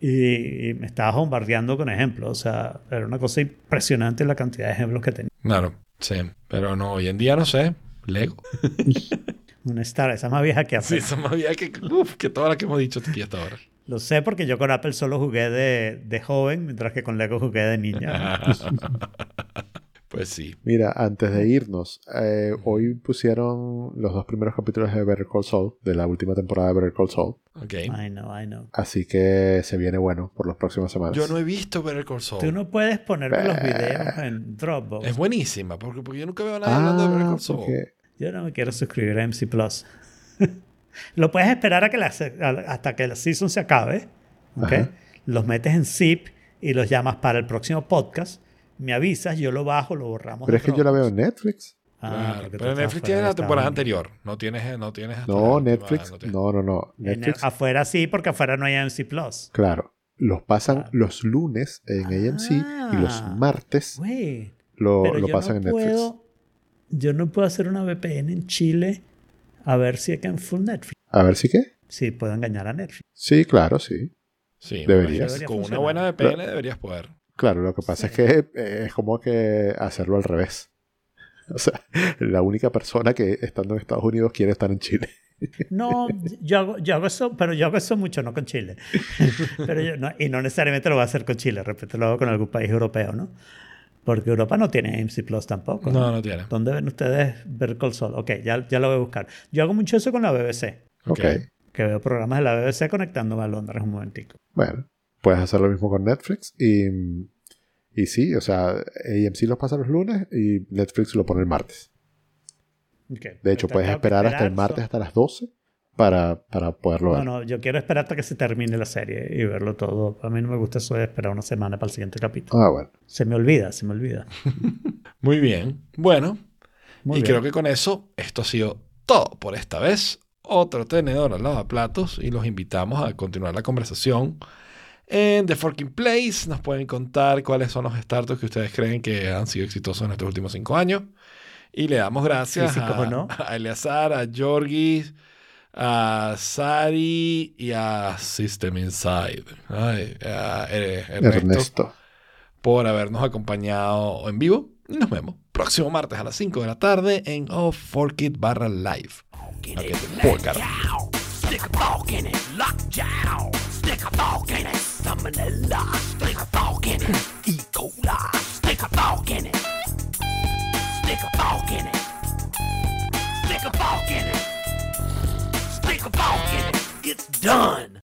y, y me estabas bombardeando con ejemplos. O sea, era una cosa impresionante la cantidad de ejemplos que tenía. Claro, sí. Pero no, hoy en día no sé. Lego. Una Star, esa más vieja que Sí, hace. son más viejas que, uf, que todas las que hemos dicho aquí hasta ahora. Lo sé porque yo con Apple solo jugué de, de joven, mientras que con Lego jugué de niña. pues sí. Mira, antes de irnos, eh, hoy pusieron los dos primeros capítulos de Better Call Saul, de la última temporada de Better Call Saul. Ok. I know, I know. Así que se viene bueno por las próximas semanas. Yo no he visto Better Call Saul. Tú no puedes ponerme los videos en Dropbox. Es buenísima, porque, porque yo nunca veo a nadie hablando de Better Ah, Call Saul. porque Yo no me quiero suscribir a MC Plus. Lo puedes esperar a que la se- a- hasta que la season se acabe. ¿ok? Ajá. Los metes en zip y los llamas para el próximo podcast. Me avisas, yo lo bajo, lo borramos. Pero es que yo la veo en. Netflix. Ah, Claro, pero Netflix tiene la temporada anterior. No tienes, no tienes hasta No, Netflix. no tienes- No, no, Netflix. afuera sí, porque afuera no hay MC Plus. Claro. Los pasan Claro. los lunes en AMC y los Ah. martes Güey. lo, Pero lo yo pasan no en Netflix. puedo, yo no puedo hacer una VPN en Chile a ver si acá en full Netflix. A ver si qué. Sí, puedo engañar a Netflix. Sí, claro, sí. Sí, Deberías. Con una Debería buena VPN deberías poder. Claro, lo que pasa es que eh, es como que hacerlo al revés. O sea, la única persona que estando en Estados Unidos quiere estar en Chile. No, yo hago, yo hago eso, pero yo hago eso mucho, no con Chile. Pero yo no- y no necesariamente lo voy a hacer con Chile, repente lo hago con algún país europeo, ¿no? Porque Europa no tiene AMC Plus tampoco. No, no tiene. ¿Dónde ven ustedes ver Sol? Ok, ya, ya lo voy a buscar. Yo hago mucho eso con la BBC, Ok. ok. que veo programas de la BBC conectándome a Londres un momentico. Bueno, puedes hacer lo mismo con Netflix y, y sí, o sea, AMC los pasa los lunes y Netflix lo pone el martes. De hecho, Entonces, puedes esperar hasta el martes hasta las 12 para, para poderlo No, ver. no, yo quiero esperar hasta que se termine la serie y verlo todo. A mí no me gusta eso de esperar una semana para el siguiente capítulo. Ah, bueno. Se me olvida, se me olvida. Muy bien. Bueno, Muy y bien. creo que con eso esto ha sido todo por esta vez. otro tenedor al lavaplatos y los invitamos a continuar la conversación en The Forking Place. Nos pueden contar cuáles son los startups que ustedes creen que han sido exitosos en estos últimos cinco años. Y le damos gracias Físicos a, o no. a Eleazar, a Georgis, a Sari y a System Inside. Ay, a eh, Ernesto, Ernesto. por habernos acompañado en vivo. Y nos vemos próximo martes a las 5 de la tarde en Off Forkit barra live. Stick a fork in it. Lockjaw. Stick a fork in it. Salmonella. Stick a fork in it. E. coli. Stick a fork in it. Stick a fork in it. Stick a fork in it. Stick a fork in it. It's done.